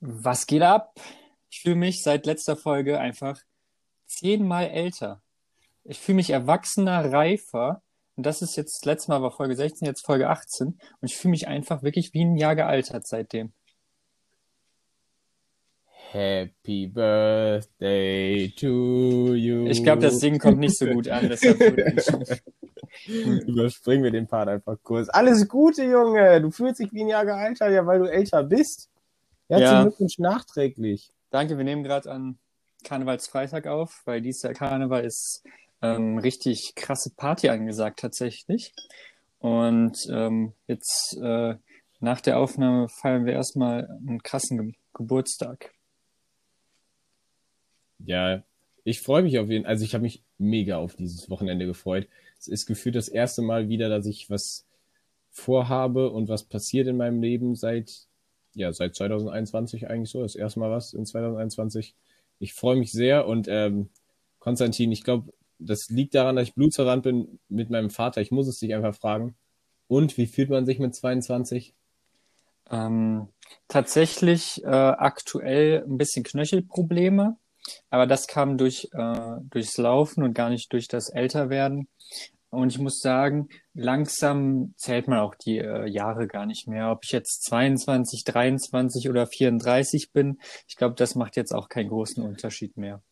Was geht ab? Ich fühle mich seit letzter Folge einfach zehnmal älter. Ich fühle mich erwachsener, reifer. Und das ist jetzt, letztes Mal war Folge 16, jetzt Folge 18. Und ich fühle mich einfach wirklich wie ein Jahr gealtert seitdem. Happy Birthday to you. Ich glaube, das Ding kommt nicht so gut an. Deshalb Überspringen wir den Part einfach kurz. Alles Gute, Junge. Du fühlst dich wie ein Jahr gealtert, ja, weil du älter bist. Herzlichen Ja. Glückwunsch nachträglich. Danke, wir nehmen gerade an Karnevalsfreitag auf, weil dieses Jahr Karneval ist ähm, richtig krasse Party angesagt tatsächlich. Und ähm, jetzt äh, nach der Aufnahme feiern wir erstmal einen krassen Ge Geburtstag. Ja, ich freue mich auf jeden Fall. Also ich habe mich mega auf dieses Wochenende gefreut. Es ist gefühlt das erste Mal wieder, dass ich was vorhabe und was passiert in meinem Leben seit, ja, seit 2021 eigentlich so. Das erste Mal was in 2021. Ich freue mich sehr und ähm, Konstantin, ich glaube, das liegt daran, dass ich blutsverwandt bin mit meinem Vater. Ich muss es dich einfach fragen. Und wie fühlt man sich mit 22? Ähm, tatsächlich äh, aktuell ein bisschen Knöchelprobleme, aber das kam durch äh, durchs Laufen und gar nicht durch das Älterwerden. Und ich muss sagen, langsam zählt man auch die äh, Jahre gar nicht mehr. Ob ich jetzt 22, 23 oder 34 bin, ich glaube, das macht jetzt auch keinen großen Unterschied mehr.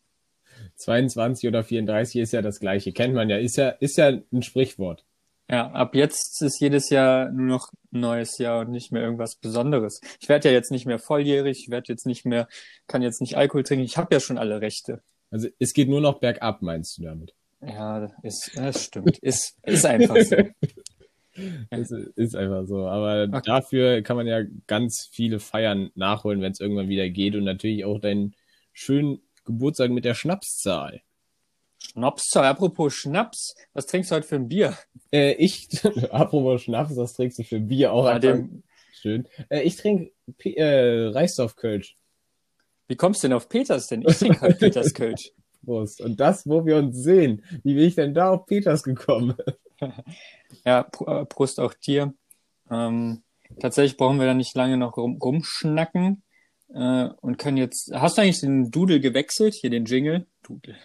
22 oder 34 ist ja das gleiche. Kennt man ja. Ist ja, ist ja ein Sprichwort. Ja, ab jetzt ist jedes Jahr nur noch ein neues Jahr und nicht mehr irgendwas Besonderes. Ich werde ja jetzt nicht mehr volljährig, ich werde jetzt nicht mehr, kann jetzt nicht Alkohol trinken, ich habe ja schon alle Rechte. Also es geht nur noch bergab, meinst du damit? Ja, ist, das stimmt. Ist, ist einfach so. Das ist einfach so. Aber Okay. dafür kann man ja ganz viele Feiern nachholen, wenn es irgendwann wieder geht. Und natürlich auch deinen schönen Geburtstag mit der Schnapszahl. Schnaps, apropos Schnaps, was trinkst du heute für ein Bier? Äh, ich, apropos Schnaps, was trinkst du für Bier? Auch einfach dem, schön. Äh, ich trinke äh, Reisdorf-Kölsch. wie kommst du denn auf Peters denn? Ich trinke halt Peters Kölsch. Prost. Und das, wo wir uns sehen. Wie bin ich denn da auf Peters gekommen? Ja, Pr- äh, Prost auch dir. Ähm, tatsächlich brauchen wir da nicht lange noch rum, rumschnacken äh, und können jetzt. Hast du eigentlich den Doodle gewechselt? Hier den Jingle? Doodle.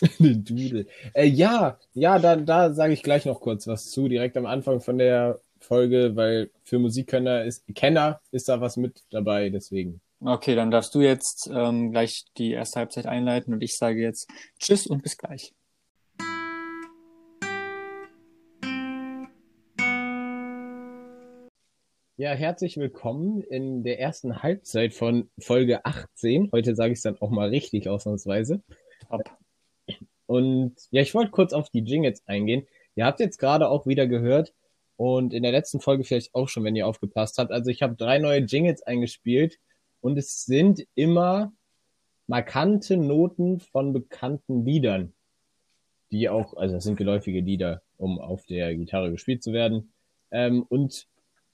Eine Dudel. Äh, ja, ja, da, da sage ich gleich noch kurz was zu, direkt am Anfang von der Folge, weil für Musikkenner ist, Kenner ist da was mit dabei, deswegen. Okay, dann darfst du jetzt ähm, gleich die erste Halbzeit einleiten und ich sage jetzt Tschüss und bis gleich. Ja, herzlich willkommen in der ersten Halbzeit von Folge 18. Heute sage ich es dann auch mal richtig ausnahmsweise. Top. Und ja, ich wollte kurz auf die Jingles eingehen. Ihr habt jetzt gerade auch wieder gehört und in der letzten Folge vielleicht auch schon, wenn ihr aufgepasst habt. Also ich habe drei neue Jingles eingespielt und es sind immer markante Noten von bekannten Liedern, die auch, also das sind geläufige Lieder, um auf der Gitarre gespielt zu werden. Ähm, und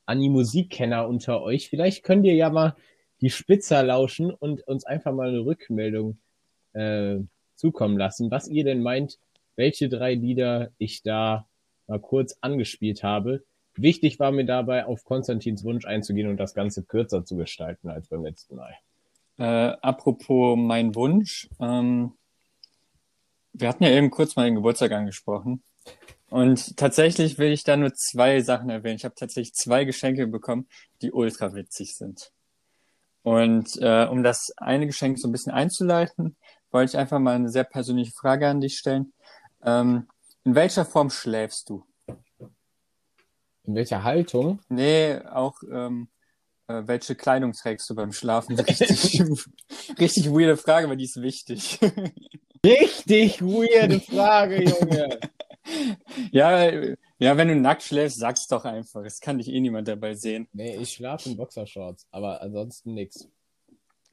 an die Musikkenner unter euch, vielleicht könnt ihr ja mal die Spitzer lauschen und uns einfach mal eine Rückmeldung äh, zukommen lassen, was ihr denn meint, welche drei Lieder ich da mal kurz angespielt habe. Wichtig war mir dabei, auf Konstantins Wunsch einzugehen und das Ganze kürzer zu gestalten als beim letzten Mal. Äh, apropos mein Wunsch. Ähm, wir hatten ja eben kurz mal den Geburtstag angesprochen. Und tatsächlich will ich da nur zwei Sachen erwähnen. Ich habe tatsächlich zwei Geschenke bekommen, die ultra witzig sind. Und äh, um das eine Geschenk so ein bisschen einzuleiten, wollte ich einfach mal eine sehr persönliche Frage an dich stellen. Ähm, in welcher Form schläfst du? In welcher Haltung? Nee, auch ähm, äh, welche Kleidung trägst du beim Schlafen? Richtig, richtig weirde Frage, aber die ist wichtig. Richtig weirde Frage, Junge. ja, ja, wenn du nackt schläfst, sag's doch einfach. Es kann dich eh niemand dabei sehen. nee, ich schlafe in Boxershorts, aber ansonsten nix.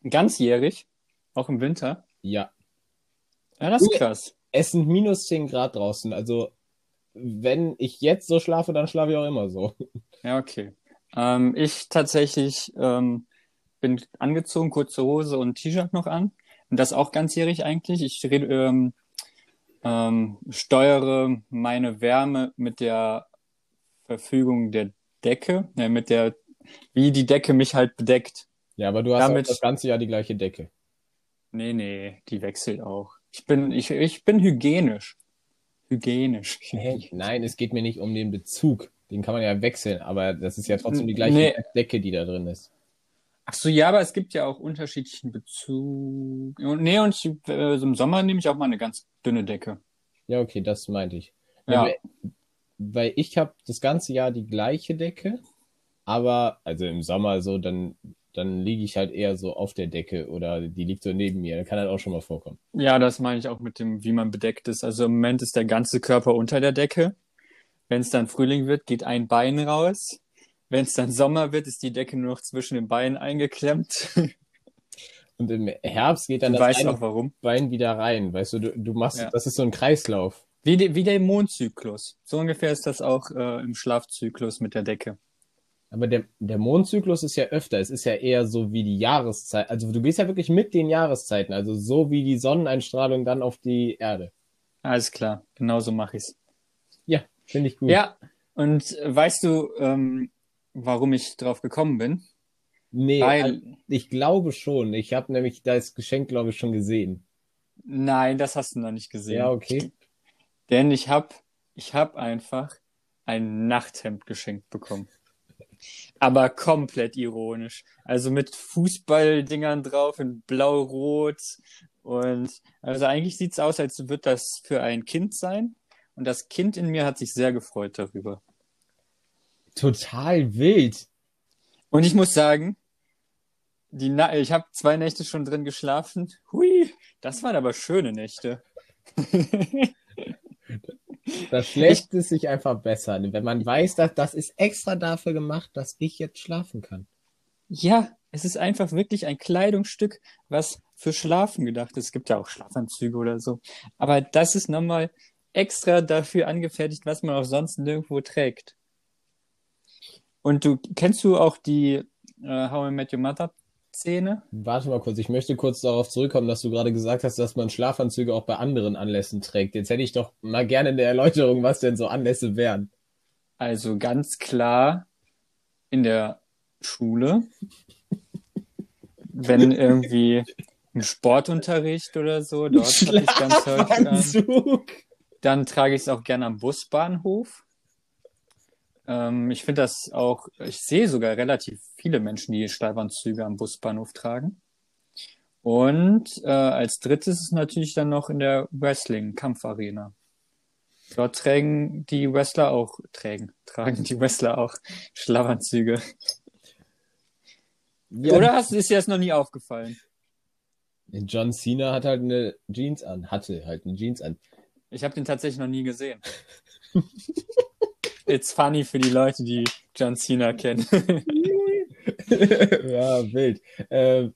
Ganzjährig, auch im Winter. Ja. Ja, das ist krass. Es sind minus 10 Grad draußen, also wenn ich jetzt so schlafe, dann schlafe ich auch immer so. Ja, okay. Ähm, ich tatsächlich ähm, bin angezogen, kurze Hose und T-Shirt noch an. Und das auch ganzjährig eigentlich. Ich ähm, ähm, steuere meine Wärme mit der Verfügung der Decke, äh, mit der, wie die Decke mich halt bedeckt. Ja, aber du hast Damit- das ganze Jahr die gleiche Decke. Nee, nee, die wechselt auch. Ich bin, ich, ich bin hygienisch. Hygienisch. Nein, es geht mir nicht um den Bezug. Den kann man ja wechseln, aber das ist ja trotzdem die gleiche Nee. Decke, die da drin ist. Ach so, ja, aber es gibt ja auch unterschiedlichen Bezug. Nee, und ich, äh, im Sommer nehme ich auch mal eine ganz dünne Decke. Ja, okay, das meinte ich. Ja. Weil- Weil ich habe das ganze Jahr die gleiche Decke, aber also im Sommer so, dann, dann liege ich halt eher so auf der Decke oder die liegt so neben mir. Das kann halt auch schon mal vorkommen. Ja, das meine ich auch mit dem, wie man bedeckt ist. Also im Moment ist der ganze Körper unter der Decke. Wenn es dann Frühling wird, geht ein Bein raus. Wenn es dann Sommer wird, ist die Decke nur noch zwischen den Beinen eingeklemmt. Und im Herbst geht dann Du das weißt eine. Bein wieder rein. Weißt du, du, du machst, Ja. das ist so ein Kreislauf. Wie, die, wie der Mondzyklus. So ungefähr ist das auch äh, im Schlafzyklus mit der Decke. Aber der, der Mondzyklus ist ja öfter. Es ist ja eher so wie die Jahreszeit. Also du gehst ja wirklich mit den Jahreszeiten. Also so wie die Sonneneinstrahlung dann auf die Erde. Alles klar, genauso mache ich's. Ja, finde ich gut. Ja, und weißt du, ähm, warum ich drauf gekommen bin? Nee, Weil- also ich glaube schon. Ich habe nämlich das Geschenk, glaube ich, schon gesehen. Nein, das hast du noch nicht gesehen. Ja, okay. Denn ich hab, ich hab einfach ein Nachthemd geschenkt bekommen. Aber komplett ironisch. Also mit Fußballdingern drauf in blau-rot. Und also eigentlich sieht's aus, als wird das für ein Kind sein. Und das Kind in mir hat sich sehr gefreut darüber. Total wild. Und ich muss sagen, die Na ich habe zwei Nächte schon drin geschlafen. Hui, das waren aber schöne Nächte. Das schlägt es sich einfach besser, wenn man weiß, dass das ist extra dafür gemacht, dass ich jetzt schlafen kann. Ja, es ist einfach wirklich ein Kleidungsstück, was für Schlafen gedacht ist. Es gibt ja auch Schlafanzüge oder so. Aber das ist nochmal extra dafür angefertigt, was man auch sonst nirgendwo trägt. Und du kennst du auch die äh, How I Met Your Mother Szene? Warte mal kurz, ich möchte kurz darauf zurückkommen, dass du gerade gesagt hast, dass man Schlafanzüge auch bei anderen Anlässen trägt. Jetzt hätte ich doch mal gerne eine Erläuterung, was denn so Anlässe wären. Also ganz klar in der Schule, wenn irgendwie ein Sportunterricht oder so, dort habe ich ganz häufig an. Dann trage ich es auch gerne am Busbahnhof. Ähm, ich finde das auch, ich sehe sogar relativ viele Menschen, die Schlafanzüge am Busbahnhof tragen. Und äh, als drittes ist natürlich dann noch in der Wrestling-Kampfarena. Dort tragen die Wrestler auch, tragen, tragen die Wrestler auch Schlafanzüge. Ja, Oder hast, ist dir das noch nie aufgefallen? John Cena hat halt eine Jeans an, hatte halt eine Jeans an. Ich habe den tatsächlich noch nie gesehen. It's funny für die Leute, die John Cena kennen. ja, wild. Äh,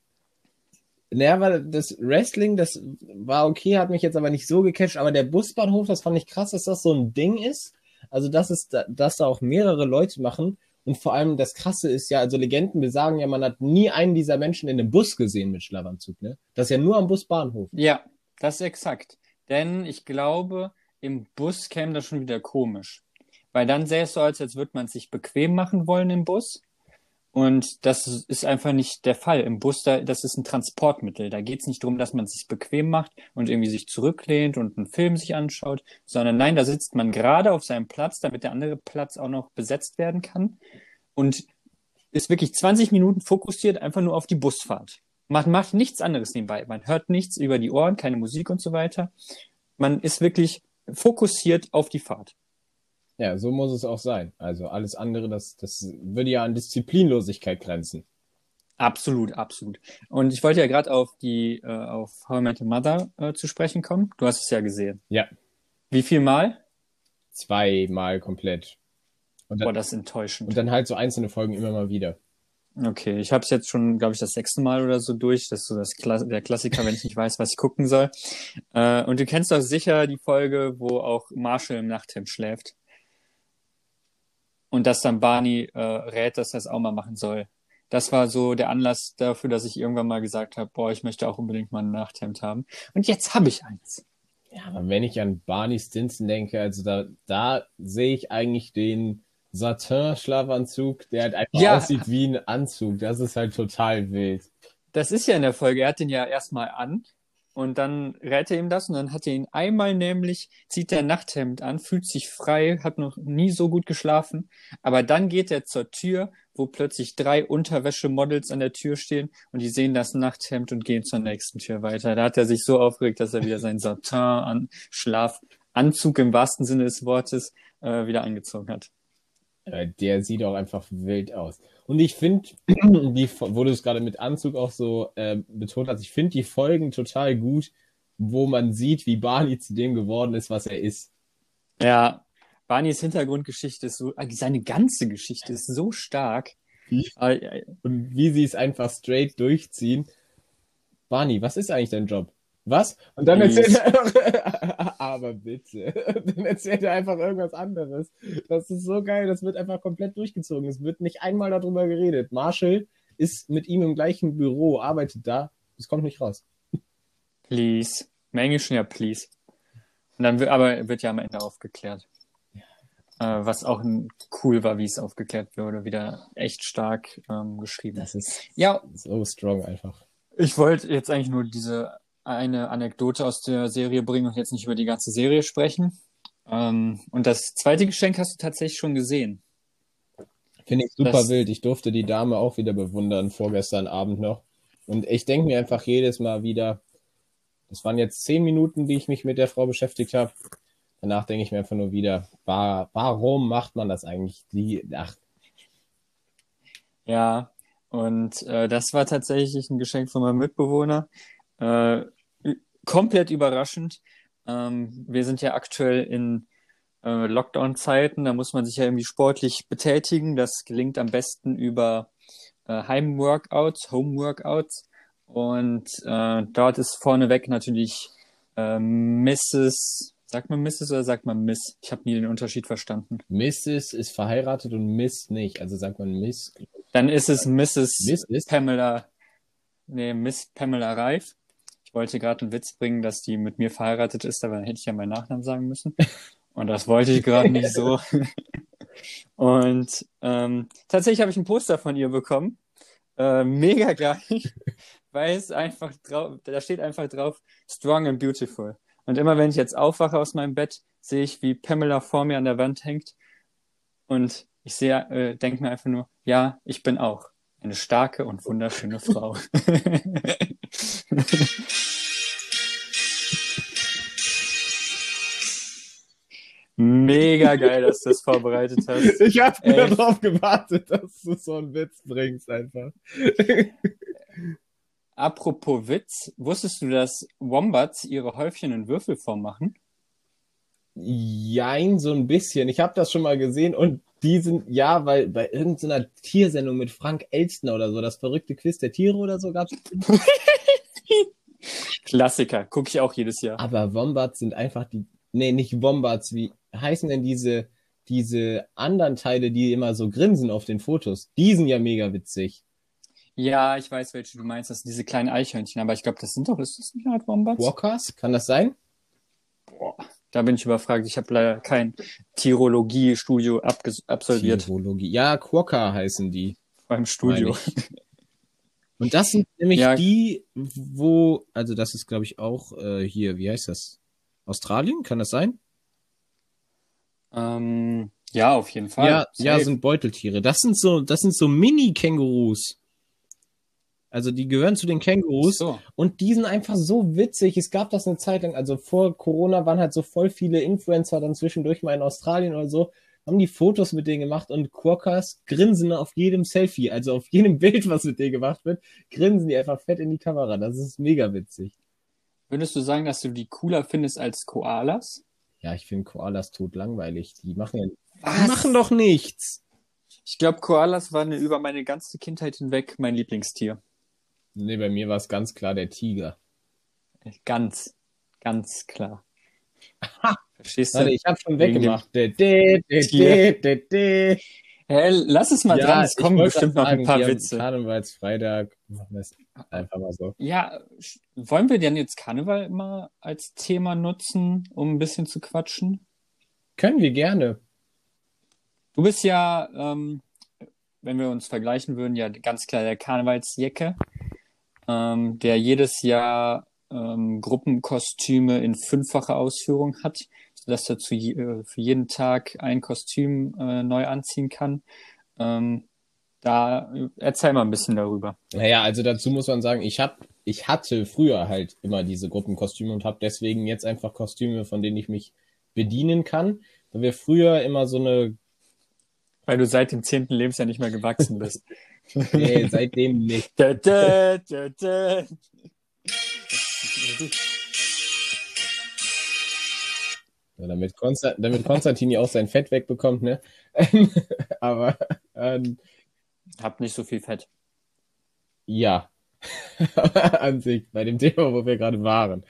naja, aber das Wrestling, das war okay, hat mich jetzt aber nicht so gecatcht, aber der Busbahnhof, das fand ich krass, dass das so ein Ding ist. Also, dass es da, dass da auch mehrere Leute machen. Und vor allem das Krasse ist ja, also Legenden besagen ja, man hat nie einen dieser Menschen in einem Bus gesehen mit Schlafanzug, ne? Das ist ja nur am Busbahnhof. Ja, das ist exakt. Denn ich glaube, im Bus käme das schon wieder komisch. Weil dann sähe es so aus, als würde man sich bequem machen wollen im Bus. Und das ist einfach nicht der Fall. Im Bus, da, das ist ein Transportmittel. Da geht es nicht darum, dass man sich bequem macht und irgendwie sich zurücklehnt und einen Film sich anschaut, sondern nein, da sitzt man gerade auf seinem Platz, damit der andere Platz auch noch besetzt werden kann. Und ist wirklich 20 Minuten fokussiert einfach nur auf die Busfahrt. Man macht nichts anderes nebenbei. Man hört nichts über die Ohren, keine Musik und so weiter. Man ist wirklich fokussiert auf die Fahrt. Ja, so muss es auch sein. Also alles andere, das, das würde ja an Disziplinlosigkeit grenzen. Absolut, absolut. Und ich wollte ja gerade auf die, äh, auf How I Met Your Mother äh, zu sprechen kommen. Du hast es ja gesehen. Ja, Wie viel Mal? zweimal komplett. Und Boah, dann, das ist enttäuschend. und dann halt so einzelne Folgen immer mal wieder. Okay, ich habe es jetzt schon, glaube ich, das sechste Mal oder so durch. Das ist so das Kla der Klassiker, wenn ich nicht weiß, was ich gucken soll. Äh, und du kennst doch sicher die Folge, wo auch Marshall im Nachthemd schläft. Und dass dann Barney äh, rät, dass er es auch mal machen soll. Das war so der Anlass dafür, dass ich irgendwann mal gesagt habe, boah, ich möchte auch unbedingt mal ein Nachthemd haben. Und jetzt habe ich eins. Ja, aber wenn ich an Barney Stinson denke, also da, da sehe ich eigentlich den Satin-Schlafanzug, der halt einfach Ja. aussieht wie ein Anzug. Das ist halt total wild. Das ist ja in der Folge. Er hat den ja erstmal an und dann rät er ihm das und dann hat er ihn einmal nämlich, zieht er ein Nachthemd an, fühlt sich frei, hat noch nie so gut geschlafen. Aber dann geht er zur Tür, wo plötzlich drei Unterwäschemodels an der Tür stehen und die sehen das Nachthemd und gehen zur nächsten Tür weiter. Da hat er sich so aufgeregt, dass er wieder seinen Satin an Schlafanzug im wahrsten Sinne des Wortes äh, wieder angezogen hat. Äh, Der sieht auch einfach wild aus. Und ich finde, die, wo du es gerade mit Anzug auch so äh, betont hast, ich finde die Folgen total gut, wo man sieht, wie Barney zu dem geworden ist, was er ist. Ja, Barneys Hintergrundgeschichte ist so, äh, seine ganze Geschichte ist so stark. Äh, Und wie sie es einfach straight durchziehen. Barney, was ist eigentlich dein Job? Was? Und dann Please. erzählt er einfach, aber bitte. Dann erzählt er einfach irgendwas anderes. Das ist so geil, das wird einfach komplett durchgezogen. Es wird nicht einmal darüber geredet. Marshall ist mit ihm im gleichen Büro, arbeitet da. Es kommt nicht raus. Please. Im Englischen ja please. Und dann wird, aber wird ja am Ende aufgeklärt. Äh, was auch cool war, wie es aufgeklärt wurde. Wieder echt stark ähm, geschrieben. Das ist Ja, so strong einfach. ich wollte jetzt eigentlich nur diese eine Anekdote aus der Serie bringen und jetzt nicht über die ganze Serie sprechen. Ähm, und das zweite Geschenk hast du tatsächlich schon gesehen. Finde ich super Das- wild. Ich durfte die Dame auch wieder bewundern, vorgestern Abend noch. Und ich denke mir einfach jedes Mal wieder, das waren jetzt zehn Minuten, die ich mich mit der Frau beschäftigt habe. Danach denke ich mir einfach nur wieder, wa warum macht man das eigentlich? Die, ach, Ja, und äh, das war tatsächlich ein Geschenk von meinem Mitbewohner. Äh, komplett überraschend. Ähm, wir sind ja aktuell in äh, Lockdown-Zeiten, da muss man sich ja irgendwie sportlich betätigen. Das gelingt am besten über äh, Heimworkouts, Homeworkouts. Und äh, dort ist vorneweg natürlich äh, Mrs. Sagt man Mrs. oder sagt man Miss? Ich habe nie den Unterschied verstanden. Mrs. ist verheiratet und Miss nicht. Also sagt man Miss. Dann ist es Mrs. Ist? Pamela, nee, Miss Pamela Reif. Ich wollte gerade einen Witz bringen, dass die mit mir verheiratet ist, aber dann hätte ich ja meinen Nachnamen sagen müssen. Und das wollte ich gerade nicht so. Und ähm, tatsächlich habe ich ein Poster von ihr bekommen. Äh, mega geil, weil es einfach drauf, da steht einfach drauf, strong and beautiful. Und immer wenn ich jetzt aufwache aus meinem Bett, sehe ich, wie Pamela vor mir an der Wand hängt. Und ich sehe, äh, denke mir einfach nur, ja, ich bin auch eine starke und wunderschöne Frau. Mega geil, dass du das vorbereitet hast. Ich habe nur darauf gewartet, dass du so einen Witz bringst einfach. Apropos Witz, wusstest du, dass Wombats ihre Häufchen in Würfelform machen? Jein, so ein bisschen. Ich habe das schon mal gesehen und die sind, ja, weil bei irgendeiner Tiersendung mit Frank Elstner oder so, das verrückte Quiz der Tiere oder so gab's. Klassiker, gucke ich auch jedes Jahr. Aber Wombats sind einfach die, nee, nicht Wombats, wie heißen denn diese, diese anderen Teile, die immer so grinsen auf den Fotos? Die sind ja mega witzig. Ja, ich weiß, welche du meinst. Das sind diese kleinen Eichhörnchen, aber ich glaube, das sind doch, ist das nicht Art Wombats? Walkers, kann das sein? Boah, da bin ich überfragt. Ich habe leider kein Tirologie-Studio absolviert Tirologie. Ja, Quokka heißen die. beim Studio. Und das sind nämlich Ja. die, wo, also das ist, glaube ich, auch äh, hier, wie heißt das? Australien, kann das sein? Ähm, ja, auf jeden Fall. Ja, ja, sind Beuteltiere. Das sind so, das sind so Mini-Kängurus. Also die gehören zu den Kängurus so. und die sind einfach so witzig. Es gab das eine Zeit lang, also vor Corona waren halt so voll viele Influencer dann zwischendurch mal in Australien oder so, haben die Fotos mit denen gemacht und Quokkas grinsen auf jedem Selfie, also auf jedem Bild, was mit denen gemacht wird, grinsen die einfach fett in die Kamera. Das ist mega witzig. Würdest du sagen, dass du die cooler findest als Koalas? Ja, ich finde Koalas tot langweilig. Die machen ja, Was? die machen doch nichts. Ich glaube, Koalas waren über meine ganze Kindheit hinweg mein Lieblingstier. Nee, bei mir war es ganz klar der Tiger. Ganz, ganz klar. Verstehst Warte, du? ich habe schon weggemacht. Hä, lass es mal dran, es kommen bestimmt noch ein paar haben Witze. Karnevalsfreitag, machen wir es einfach mal so. Ja, wollen wir denn jetzt Karneval mal als Thema nutzen, um ein bisschen zu quatschen? Können wir gerne. Du bist ja, ähm, wenn wir uns vergleichen würden, ja ganz klar der Karnevalsjecke, ähm, der jedes Jahr ähm, Gruppenkostüme in fünffacher Ausführung hat, sodass er zu, äh, für jeden Tag ein Kostüm äh, neu anziehen kann. Ähm, da erzähl mal ein bisschen darüber. Naja, also dazu muss man sagen, ich hab, ich hatte früher halt immer diese Gruppenkostüme und habe deswegen jetzt einfach Kostüme, von denen ich mich bedienen kann. Weil wir früher immer so eine. Weil du seit dem zehnten Lebensjahr nicht mehr gewachsen bist. nee, seitdem nicht. da, da, da, da. Ja, damit, Konstantin, damit Konstantini auch sein Fett wegbekommt, ne? Aber ähm, hab nicht so viel Fett. Ja. An sich, bei dem Thema, wo wir gerade waren.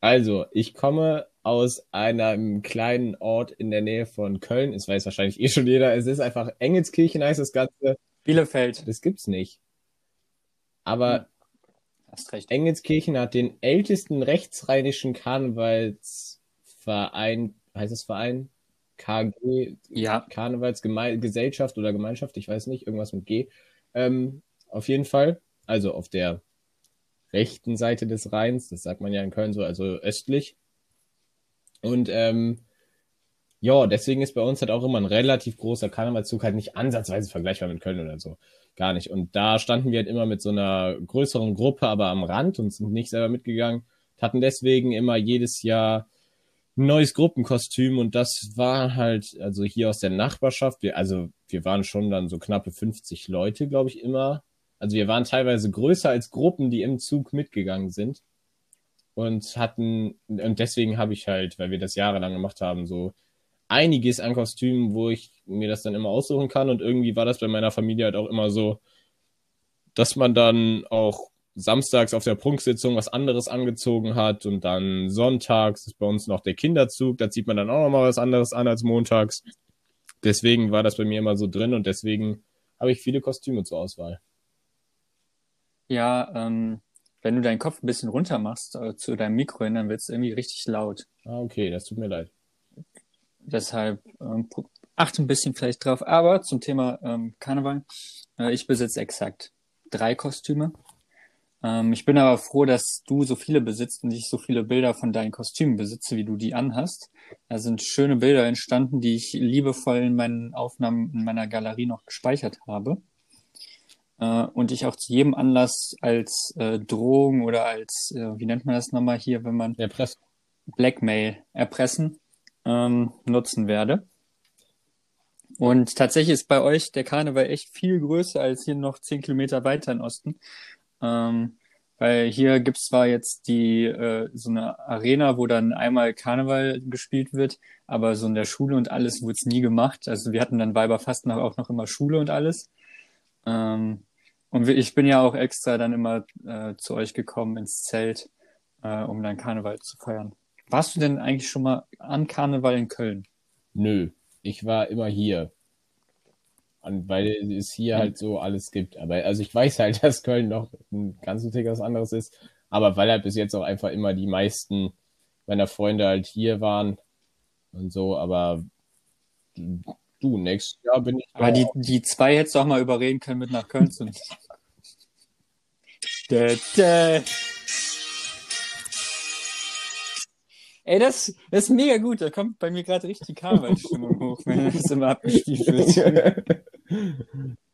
Also, ich komme aus einem kleinen Ort in der Nähe von Köln. Es weiß wahrscheinlich eh schon jeder. Es ist einfach Engelskirchen heißt das Ganze. Bielefeld. Das gibt's nicht. Aber hm. Hast recht. Engelskirchen hat den ältesten rechtsrheinischen Karnevalsverein, heißt es Verein? KG, ja. Karnevalsgesellschaft oder Gemeinschaft, ich weiß nicht, irgendwas mit G. Ähm, auf jeden Fall, also auf der rechten Seite des Rheins, das sagt man ja in Köln so, also östlich. Und ähm, ja, deswegen ist bei uns halt auch immer ein relativ großer Karnevalszug halt nicht ansatzweise vergleichbar mit Köln oder so. Gar nicht. Und da standen wir halt immer mit so einer größeren Gruppe, aber am Rand und sind nicht selber mitgegangen. Hatten deswegen immer jedes Jahr ein neues Gruppenkostüm und das war halt, also hier aus der Nachbarschaft, wir, also wir waren schon dann so knappe 50 Leute, glaube ich, immer. Also wir waren teilweise größer als Gruppen, die im Zug mitgegangen sind. Und hatten, und deswegen habe ich halt, weil wir das jahrelang gemacht haben, so einiges an Kostümen, wo ich mir das dann immer aussuchen kann. Und irgendwie war das bei meiner Familie halt auch immer so, dass man dann auch samstags auf der Prunksitzung was anderes angezogen hat und dann sonntags ist bei uns noch der Kinderzug, da zieht man dann auch noch mal was anderes an als montags. Deswegen war das bei mir immer so drin und deswegen habe ich viele Kostüme zur Auswahl. Ja, ähm, wenn du deinen Kopf ein bisschen runter machst äh, zu deinem Mikro hin, dann wird es irgendwie richtig laut. Ah, okay, das tut mir leid. Deshalb ähm, achte ein bisschen vielleicht drauf. Aber zum Thema ähm, Karneval, äh, ich besitze exakt drei Kostüme. Ähm, ich bin aber froh, dass du so viele besitzt und ich so viele Bilder von deinen Kostümen besitze, wie du die anhast. Da sind schöne Bilder entstanden, die ich liebevoll in meinen Aufnahmen in meiner Galerie noch gespeichert habe. Äh, und ich auch zu jedem Anlass als äh, Drohung oder als, äh, wie nennt man das nochmal hier, wenn man Erpressen. Blackmail erpressen ähm, nutzen werde. Und tatsächlich ist bei euch der Karneval echt viel größer als hier noch zehn Kilometer weiter im Osten. Ähm, weil hier gibt's zwar jetzt die äh, so eine Arena, wo dann einmal Karneval gespielt wird, aber so in der Schule und alles wurde es nie gemacht. Also wir hatten dann Weiberfastnacht auch noch immer Schule und alles. Ähm, und ich bin ja auch extra dann immer äh, zu euch gekommen ins Zelt, äh, um dann Karneval zu feiern. Warst du denn eigentlich schon mal an Karneval in Köln? Nö, ich war immer hier. Und weil es hier halt so alles gibt. Aber also ich weiß halt, dass Köln noch ein ganzes Tick was anderes ist. Aber weil halt bis jetzt auch einfach immer die meisten meiner Freunde halt hier waren und so, aber du, nächstes Jahr bin ich. Aber die, die zwei hättest du auch mal überreden können, mit nach Köln zu nehmen. Ey, das, das ist mega gut. Da kommt bei mir gerade richtig Karnevalsstimmung hoch, wenn das immer abgespielt wird.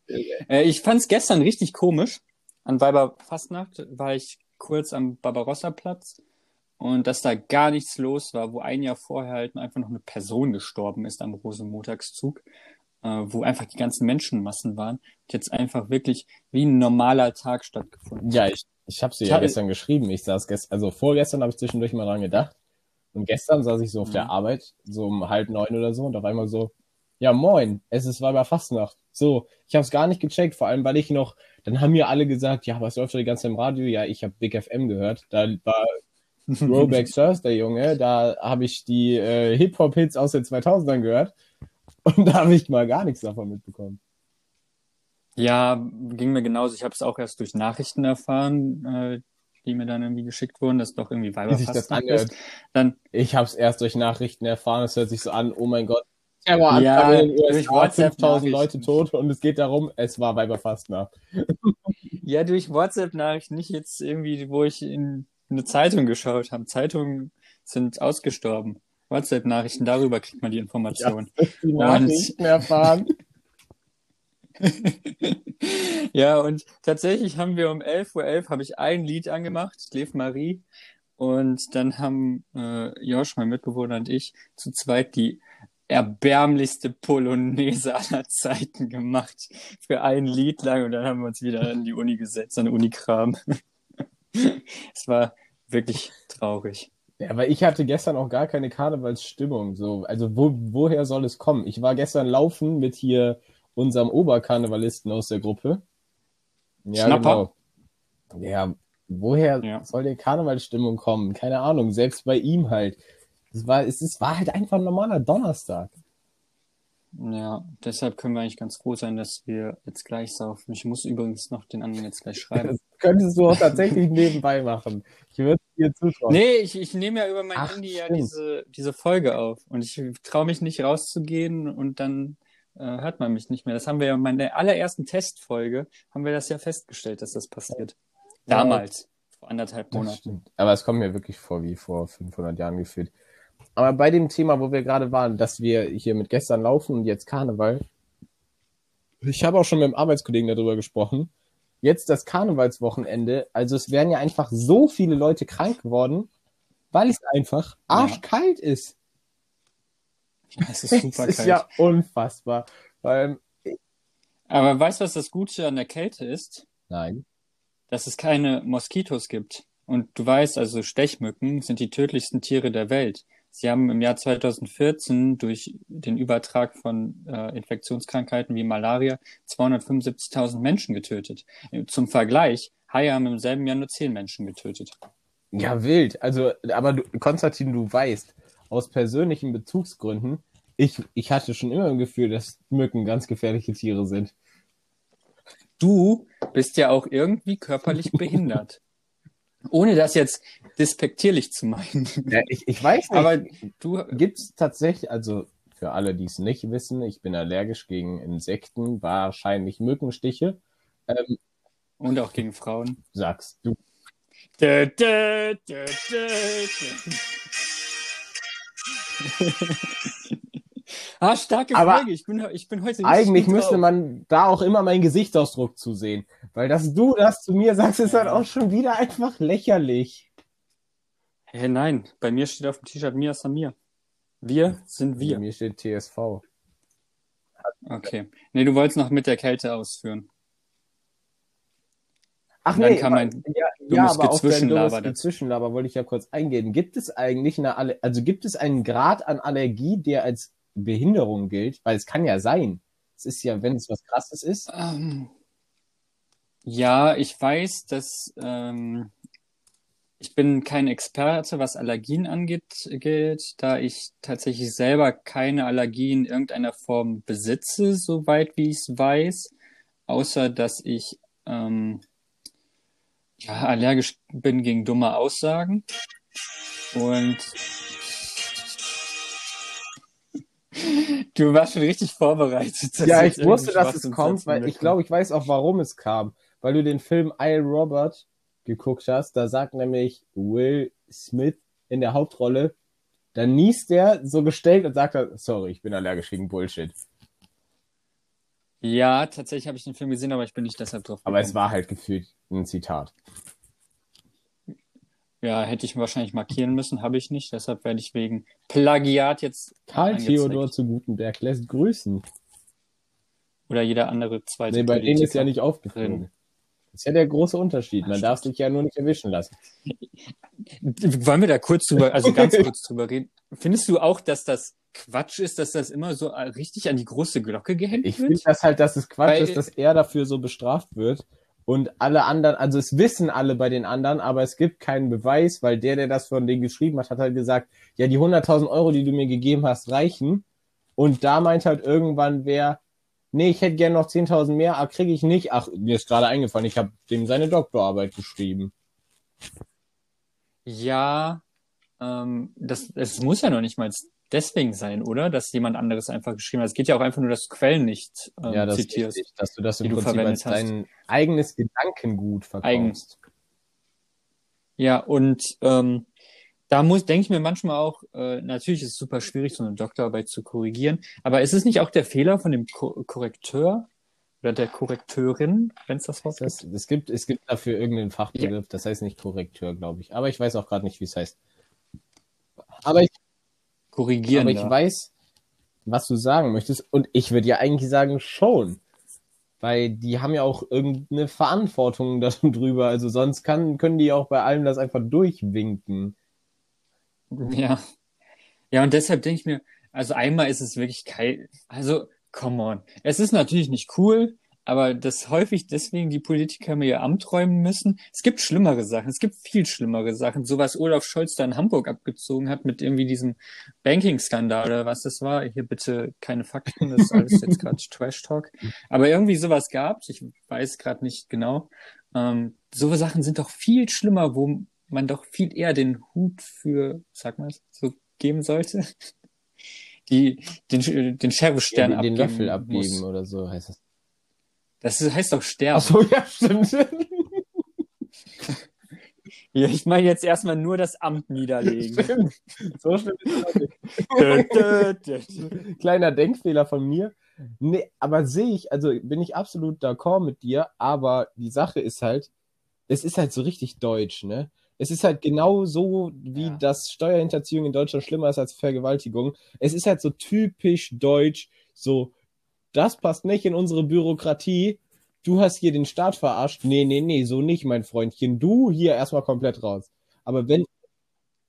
äh, ich fand's gestern richtig komisch. An Weiberfastnacht war ich kurz am Barbarossa-Platz und dass da gar nichts los war, wo ein Jahr vorher halt einfach noch eine Person gestorben ist am Rosenmontagszug, äh, wo einfach die ganzen Menschenmassen waren jetzt einfach wirklich wie ein normaler Tag stattgefunden. Ja, ich, ich habe sie ja gestern geschrieben. Ich saß gestern, also vorgestern habe ich zwischendurch mal dran gedacht und gestern saß ich so auf mhm. der Arbeit, so um halb neun oder so, und auf einmal so, ja moin, es ist Weiberfastnacht. So, ich habe es gar nicht gecheckt, vor allem weil ich noch, dann haben mir alle gesagt, ja, was läuft da die ganze Zeit im Radio? Ja, ich habe Big FM gehört. Da war Throwback Thursday, Junge, da habe ich die äh, Hip-Hop-Hits aus den 2000ern gehört und da habe ich mal gar nichts davon mitbekommen. Ja, ging mir genauso. Ich habe es auch erst durch Nachrichten erfahren, äh, die mir dann irgendwie geschickt wurden, dass doch irgendwie Weiberfastnacht ist. Dann, ich habe es erst durch Nachrichten erfahren, es hört sich so an, oh mein Gott, Terroranschlag Ja, in den durch USA, WhatsApp 5000 Leute tot und es geht darum, es war Weiberfastnacht. Ja, durch WhatsApp-Nachrichten, nicht jetzt irgendwie, wo ich in eine Zeitung geschaut habe. Zeitungen sind ausgestorben. WhatsApp-Nachrichten, darüber kriegt man die Information. Die Nachrichten erfahren. Ja, und tatsächlich haben wir um 11.11 Uhr habe ich ein Lied angemacht, Lev Marie. Und dann haben äh, Josh, mein Mitbewohner und ich zu zweit die erbärmlichste Polonaise aller Zeiten gemacht. Für ein Lied lang. Und dann haben wir uns wieder in die Uni gesetzt, an Unikram. es war wirklich traurig. Ja, aber ich hatte gestern auch gar keine Karnevalsstimmung. So, also wo, woher soll es kommen? Ich war gestern laufen mit hier unserem Oberkarnevalisten aus der Gruppe. Ja, Schnapper? genau. Ja, woher Ja. soll die Karnevalsstimmung kommen? Keine Ahnung, selbst bei ihm halt. Es war, es ist, war halt einfach ein normaler Donnerstag. Ja, deshalb können wir eigentlich ganz froh sein, dass wir jetzt gleich saufen. Ich muss übrigens noch den anderen jetzt gleich schreiben. Das könntest du auch tatsächlich nebenbei machen. Ich würde es dir zutrauen. Nee, ich, ich nehme ja über mein Ach, Handy ja stimmt. diese, diese Folge auf. Und ich traue mich nicht rauszugehen und dann äh, hört man mich nicht mehr. Das haben wir ja in meiner allerersten Testfolge, haben wir das ja festgestellt, dass das passiert. Ja. Damals, vor anderthalb Monaten. Aber es kommt mir wirklich vor wie vor 500 Jahren gefühlt. Aber bei dem Thema, wo wir gerade waren, dass wir hier mit gestern laufen und jetzt Karneval, ich habe auch schon mit dem Arbeitskollegen darüber gesprochen. Jetzt das Karnevalswochenende, also es wären ja einfach so viele Leute krank geworden, weil es einfach arschkalt ist. Es ist super es ist kalt. ja unfassbar. Weil, Aber weißt du, was das Gute an der Kälte ist? nein. Dass es keine Moskitos gibt. Und du weißt, also Stechmücken sind die tödlichsten Tiere der Welt. Sie haben im Jahr 2014 durch den Übertrag von äh, Infektionskrankheiten wie Malaria 275.000 Menschen getötet. Zum Vergleich, Haie haben im selben Jahr nur 10 Menschen getötet. Ja, wild. Also, aber du, Konstantin, du weißt, aus persönlichen Bezugsgründen, ich, ich hatte schon immer im Gefühl, dass Mücken ganz gefährliche Tiere sind. Du bist ja auch irgendwie körperlich behindert. Ohne das jetzt despektierlich zu meinen. Ja, ich, ich weiß nicht. Aber du, gibt es tatsächlich, also für alle, die es nicht wissen, ich bin allergisch gegen Insekten, wahrscheinlich Mückenstiche. Ähm, und auch gegen Frauen. sagst du. Dö, dö, dö, dö, dö. Ah, starke Aber Folge. Ich bin, ich bin heute Eigentlich müsste drauf. man da auch immer meinen Gesichtsausdruck zu sehen. Weil dass du das zu mir sagst, ist halt auch schon wieder einfach lächerlich. Hey, nein, bei mir steht auf dem T-Shirt Mia Samir. Wir sind Bei wir. mir steht TSV. Okay. Nee, du wolltest noch mit der Kälte ausführen. Ach nee, kam aber- ein ja, ja, aber auf dein dummes. Gezwischenlaber wollte ich ja kurz eingehen. Gibt es eigentlich eine, Alle also gibt es einen Grad an Allergie, der als Behinderung gilt? Weil es kann ja sein. Es ist ja, wenn es was Krasses ist. Ähm, ja, ich weiß, dass ähm, ich bin kein Experte, was Allergien angeht, geht, da ich tatsächlich selber keine Allergien in irgendeiner Form besitze, soweit wie ich es weiß, außer dass ich ähm, ja, allergisch bin gegen dumme Aussagen. Und du warst schon richtig vorbereitet. Ja, ich wusste, dass es kommt, weil ich glaube, ich weiß auch, warum es kam. Weil du den Film I, Robert geguckt hast. Da sagt nämlich Will Smith in der Hauptrolle, da niest der so gestellt und sagt, er, sorry, ich bin allergisch gegen Bullshit. Ja, tatsächlich habe ich den Film gesehen, aber ich bin nicht deshalb drauf Aber es gekommen. war halt gefühlt ein Zitat. Ja, hätte ich wahrscheinlich markieren müssen, habe ich nicht. Deshalb werde ich wegen Plagiat jetzt Karl angezeigt. Theodor zu Gutenberg lässt grüßen. oder jeder andere zweite Nee, bei denen ist Politiker. ja nicht aufgeflogen. drin. Das ist ja der große Unterschied. Man darf sich ja nur nicht erwischen lassen. Wollen wir da kurz drüber, also ganz kurz drüber reden? Findest du auch, dass das Quatsch ist, dass das immer so richtig an die große Glocke gehängt Ich wird? finde das halt, dass es Quatsch Weil- ist, dass er dafür so bestraft wird und alle anderen, also es wissen alle bei den anderen, aber es gibt keinen Beweis, weil der, der das von denen geschrieben hat, hat halt gesagt, ja, die 100.000 Euro, die du mir gegeben hast, reichen. Und da meint halt irgendwann wer, nee, ich hätte gern noch 10.000 mehr, aber kriege ich nicht. Ach, mir ist gerade eingefallen, ich habe dem seine Doktorarbeit geschrieben. Ja, ähm, das, es muss ja noch nicht mal deswegen sein, oder? Dass jemand anderes einfach geschrieben hat. Es geht ja auch einfach nur, dass du Quellen nicht ähm, Ja, das ist zitierst. richtig, dass du das im Prinzip als hast. dein eigenes Gedankengut verkaufst. Eigen. Ja, und ähm, da muss, denke ich mir manchmal auch, äh, natürlich ist es super schwierig, so eine Doktorarbeit zu korrigieren, aber ist es nicht auch der Fehler von dem Ko Korrekteur oder der Korrekteurin, wenn es das Wort Das, gibt? es, gibt, es gibt dafür irgendeinen Fachbegriff, das heißt nicht Korrekteur, glaube ich. Aber ich weiß auch gerade nicht, wie es heißt. Aber ich, Korrigieren. aber ich weiß, was du sagen möchtest. Und ich würde ja eigentlich sagen, schon. Weil die haben ja auch irgendeine Verantwortung darüber. Also sonst kann, können die auch bei allem das einfach durchwinken. Ja. Ja, und deshalb denke ich mir, also einmal ist es wirklich kein, also, come on. Es ist natürlich nicht cool, aber dass häufig deswegen die Politiker mir ihr Amt räumen müssen. Es gibt schlimmere Sachen, es gibt viel schlimmere Sachen. So was Olaf Scholz da in Hamburg abgezogen hat mit irgendwie diesem Banking-Skandal oder was das war. Hier bitte keine Fakten, das ist alles jetzt gerade Trash-Talk. Aber irgendwie sowas gab's, ich weiß gerade nicht genau. Ähm, so Sachen sind doch viel schlimmer, wo man doch viel eher den Hut für, sag mal, so geben sollte. Die, den, den Sheriff-Stern den, den abgeben Löffel abgeben muss. oder so heißt das. Das heißt doch sterben. Ach so, ja, stimmt. Ja, ich meine jetzt erstmal nur das Amt niederlegen. Stimmt. So schlimm ist es. Kleiner Denkfehler von mir. Nee, aber sehe ich, also bin ich absolut d'accord mit dir, aber die Sache ist halt, es ist halt so richtig deutsch, ne? Es ist halt genau so, wie Ja. das Steuerhinterziehung in Deutschland schlimmer ist als Vergewaltigung. Es ist halt so typisch deutsch, so, das passt nicht in unsere Bürokratie. Du hast hier den Staat verarscht. Nee, nee, nee, so nicht, mein Freundchen. Du hier erstmal komplett raus. Aber wenn,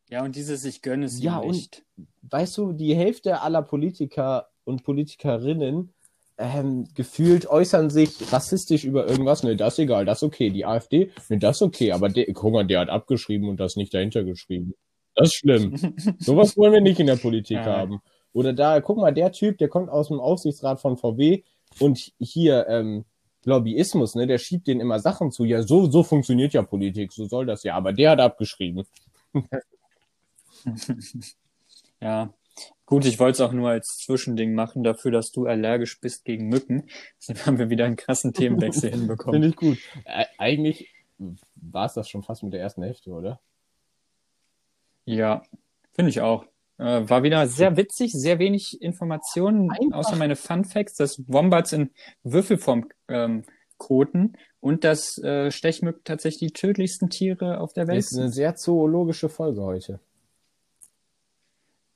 Ja, und dieses Ich gönne es Ja, ihm und- nicht. weißt du, die Hälfte aller Politiker und Politikerinnen ähm, gefühlt äußern sich rassistisch über irgendwas. Ne, das ist egal, das ist okay. Die AfD, ne, das ist okay. Aber der, guck mal, der hat abgeschrieben und das nicht dahinter geschrieben. Das ist schlimm. Sowas wollen wir nicht in der Politik Ja. haben. Oder da, guck mal, der Typ, der kommt aus dem Aufsichtsrat von VW und hier, ähm, Lobbyismus, ne, der schiebt denen immer Sachen zu. Ja, so, so funktioniert ja Politik, so soll das ja. Aber der hat abgeschrieben. Ja. Gut, ich wollte es auch nur als Zwischending machen, dafür, dass du allergisch bist gegen Mücken. Deshalb haben wir wieder einen krassen Themenwechsel hinbekommen. Finde ich gut. Ä eigentlich war es das schon fast mit der ersten Hälfte, oder? Ja, finde ich auch. Äh, war wieder sehr witzig, sehr wenig Informationen, Einfach- außer meine Fun Facts, dass Wombats in Würfelform ähm, koten und dass äh, Stechmücken tatsächlich die tödlichsten Tiere auf der Das Welt ist eine sind. sehr zoologische Folge heute.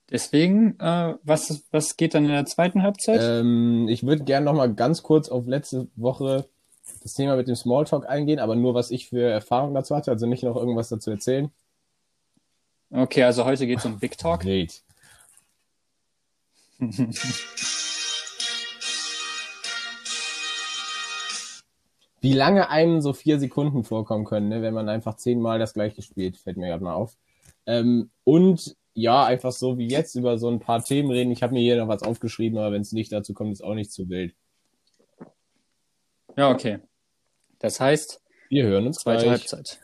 Deswegen, äh, was, was geht dann in der zweiten Halbzeit? Ähm, ich würde gerne noch mal ganz kurz auf letzte Woche das Thema mit dem Smalltalk eingehen, aber nur, was ich für Erfahrungen dazu hatte, also nicht noch irgendwas dazu erzählen. Okay, also heute geht es um Big Talk. Great. Wie lange einem so vier Sekunden vorkommen können, ne, wenn man einfach zehnmal das gleiche spielt, fällt mir gerade mal auf. Ähm, und ja, einfach so wie jetzt über so ein paar Themen reden. Ich habe mir hier noch was aufgeschrieben, aber wenn es nicht dazu kommt, ist auch nicht zu wild. Ja, okay. Das heißt, Wir hören uns zweite gleich. Halbzeit.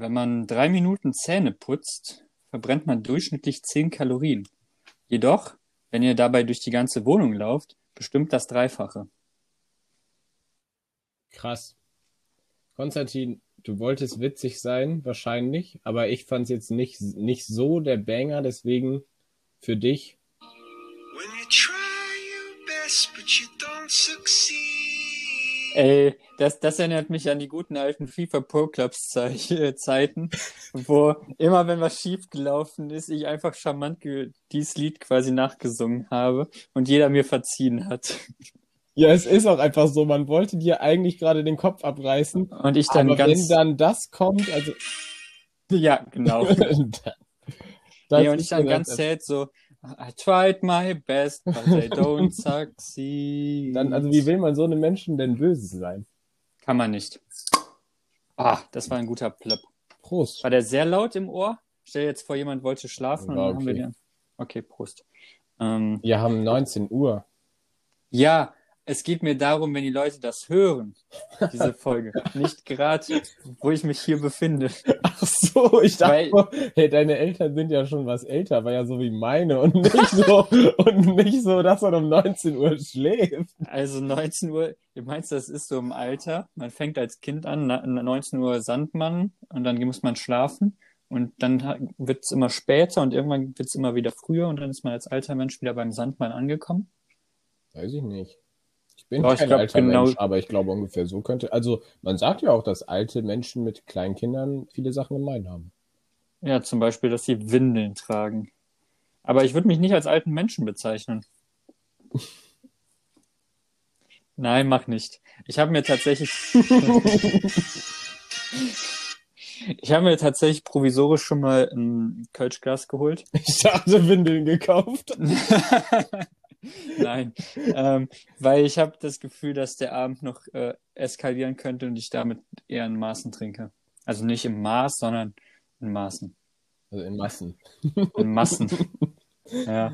Wenn man drei Minuten Zähne putzt, verbrennt man durchschnittlich 10 Kalorien. Jedoch, wenn ihr dabei durch die ganze Wohnung lauft, bestimmt das Dreifache. Krass. Konstantin, du wolltest witzig sein, wahrscheinlich, aber ich fand es jetzt nicht, nicht so der Banger, deswegen für dich. When you try your best, but you don't succeed. Ey, das, das erinnert mich an die guten alten FIFA Pro Clubs äh, Zeiten, wo immer wenn was schief gelaufen ist, ich einfach charmant dieses Lied quasi nachgesungen habe und jeder mir verziehen hat. Ja, es ist auch einfach so, man wollte dir eigentlich gerade den Kopf abreißen, Und ich dann aber ganz, wenn dann das kommt, also ja, genau. dann, Nee, und ich dann ganz das- sad so, I tried my best, but they don't succeed. dann, also wie will man so einem Menschen denn böse sein? Kann man nicht. Ah, das war ein guter Plöpp. Prost. War der sehr laut im Ohr? Stell dir jetzt vor, jemand wollte schlafen und War dann haben wir okay. den. Okay, Prost. Ähm, Wir haben 19 Uhr. ja, es geht mir darum, wenn die Leute das hören, diese Folge. Nicht gerade, wo ich mich hier befinde. Ach so, ich dachte, Weil- hey, deine Eltern sind ja schon was älter, war ja so wie meine und nicht so, und nicht so, dass man um 19 Uhr schläft. Also 19 Uhr, du meinst, das ist so im Alter. Man fängt als Kind an, na- 19 Uhr Sandmann und dann muss man schlafen. Und dann wird es immer später und irgendwann wird es immer wieder früher und dann ist man als alter Mensch wieder beim Sandmann angekommen. Weiß ich nicht. Ich bin ich kein glaub, alter genau- Mensch, aber ich glaube ungefähr so könnte. Also man sagt ja auch, dass alte Menschen mit kleinen Kindern viele Sachen gemein haben. Ja, zum Beispiel, dass sie Windeln tragen. Aber ich würde mich nicht als alten Menschen bezeichnen. Nein, mach nicht. Ich habe mir tatsächlich. ich habe mir tatsächlich provisorisch schon mal ein Kölschglas geholt. Ich dachte, Windeln gekauft. Nein, ähm, weil ich habe das Gefühl, dass der Abend noch äh, eskalieren könnte und ich damit eher in Maßen trinke. Also nicht im Maß, sondern in Maßen. Also in Massen. In Massen. ja.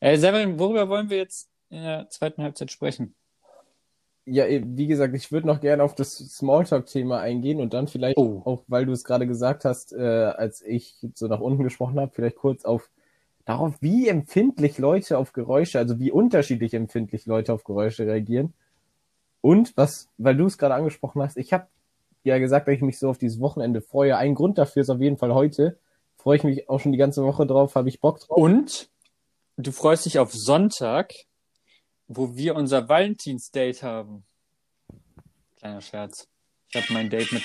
Äh, Severin, worüber wollen wir jetzt in der zweiten Halbzeit sprechen? Ja, eh, wie gesagt, ich würde noch gerne auf das Smalltalk-Thema eingehen und dann vielleicht Oh. auch, weil du es gerade gesagt hast, äh, als ich so nach unten gesprochen habe, vielleicht kurz auf darauf, wie empfindlich Leute auf Geräusche, also wie unterschiedlich empfindlich Leute auf Geräusche reagieren. Und was, weil du es gerade angesprochen hast, ich habe ja gesagt, dass ich mich so auf dieses Wochenende freue. Ein Grund dafür ist auf jeden Fall heute. Freue ich mich auch schon die ganze Woche drauf, habe ich Bock drauf. Und du freust dich auf Sonntag, wo wir unser Valentinsdate haben. Kleiner Scherz. Ich habe mein Date mit.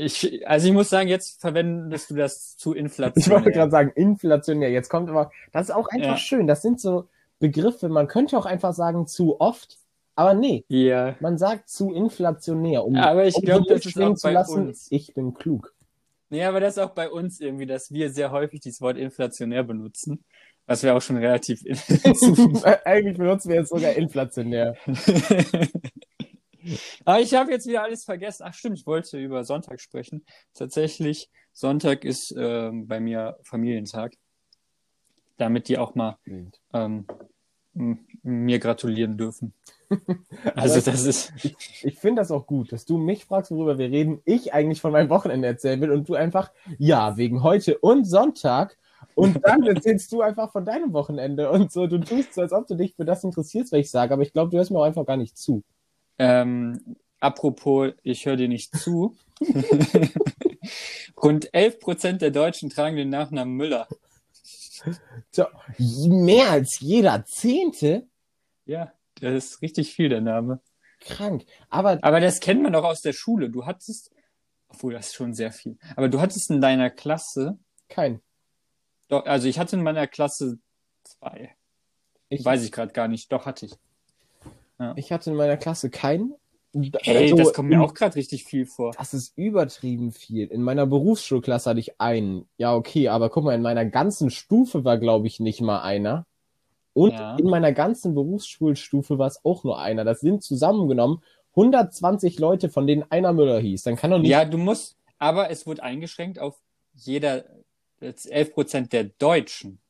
Ich, also ich muss sagen, jetzt verwendest du das zu Ich inflationär. wollte gerade sagen, inflationär. Jetzt kommt aber, das ist auch einfach Ja. schön. Das sind so Begriffe, man könnte auch einfach sagen zu oft, aber nee, Ja, man sagt zu inflationär. Um, Aber ich um glaub, das ist auch zu lassen, uns. ich bin klug. nee, aber das ist auch bei uns irgendwie, dass wir sehr häufig dieses Wort inflationär benutzen, was wir auch schon relativ Eigentlich benutzen wir jetzt sogar inflationär. Aber ich habe jetzt wieder alles vergessen. Ach stimmt, ich wollte über Sonntag sprechen. Tatsächlich, Sonntag ist ähm, bei mir Familientag. Damit die auch mal ähm, mir gratulieren dürfen. Also das ist, Ich finde das auch gut, dass du mich fragst, worüber wir reden, ich eigentlich von meinem Wochenende erzählen will und du einfach, ja, wegen heute und Sonntag. Und dann erzählst du einfach von deinem Wochenende und so. Du tust so, als ob du dich für das interessierst, was ich sage, aber ich glaube, du hörst mir auch einfach gar nicht zu. Ähm, apropos, ich höre dir nicht zu. Rund 11 Prozent der Deutschen tragen den Nachnamen Müller. So, mehr als jeder Zehnte? Ja, das ist richtig viel, der Name. Krank. Aber Aber das kennt man doch aus der Schule. Du hattest, obwohl das ist schon sehr viel, aber du hattest in deiner Klasse, kein. doch, also ich hatte in meiner Klasse zwei. Ich, Weiß ich gerade gar nicht. Doch, hatte ich. Ich hatte in meiner Klasse keinen. Hey, Also, das kommt mir auch gerade richtig viel vor. Das ist übertrieben viel. In meiner Berufsschulklasse hatte ich einen. Ja, okay, aber guck mal, in meiner ganzen Stufe war, glaube ich, nicht mal einer. Und Ja. in meiner ganzen Berufsschulstufe war es auch nur einer. Das sind zusammengenommen 120 Leute, von denen einer Müller hieß. Dann kann doch nicht. Ja, du musst, aber es wurde eingeschränkt auf jeder, jetzt 11 Prozent der Deutschen.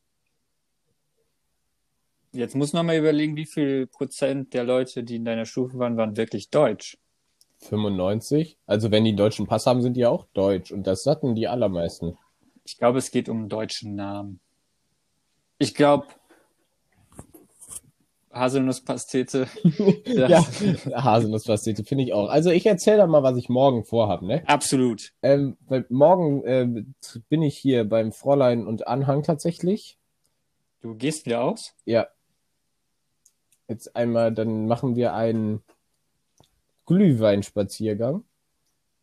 Jetzt muss noch mal überlegen, wie viel Prozent der Leute, die in deiner Stufe waren, waren wirklich deutsch. 95. Also wenn die deutschen Pass haben, sind die auch deutsch. Und das hatten die allermeisten. Ich glaube, es geht um einen deutschen Namen. Ich glaube, Haselnusspastete. Ja, Haselnusspastete finde ich auch. Also ich erzähle da mal, was ich morgen vorhabe, ne? Absolut. Ähm, morgen äh, bin ich hier beim Fräulein und Anhang tatsächlich. Du gehst wieder aus? Ja. Jetzt einmal, dann machen wir einen Glühweinspaziergang.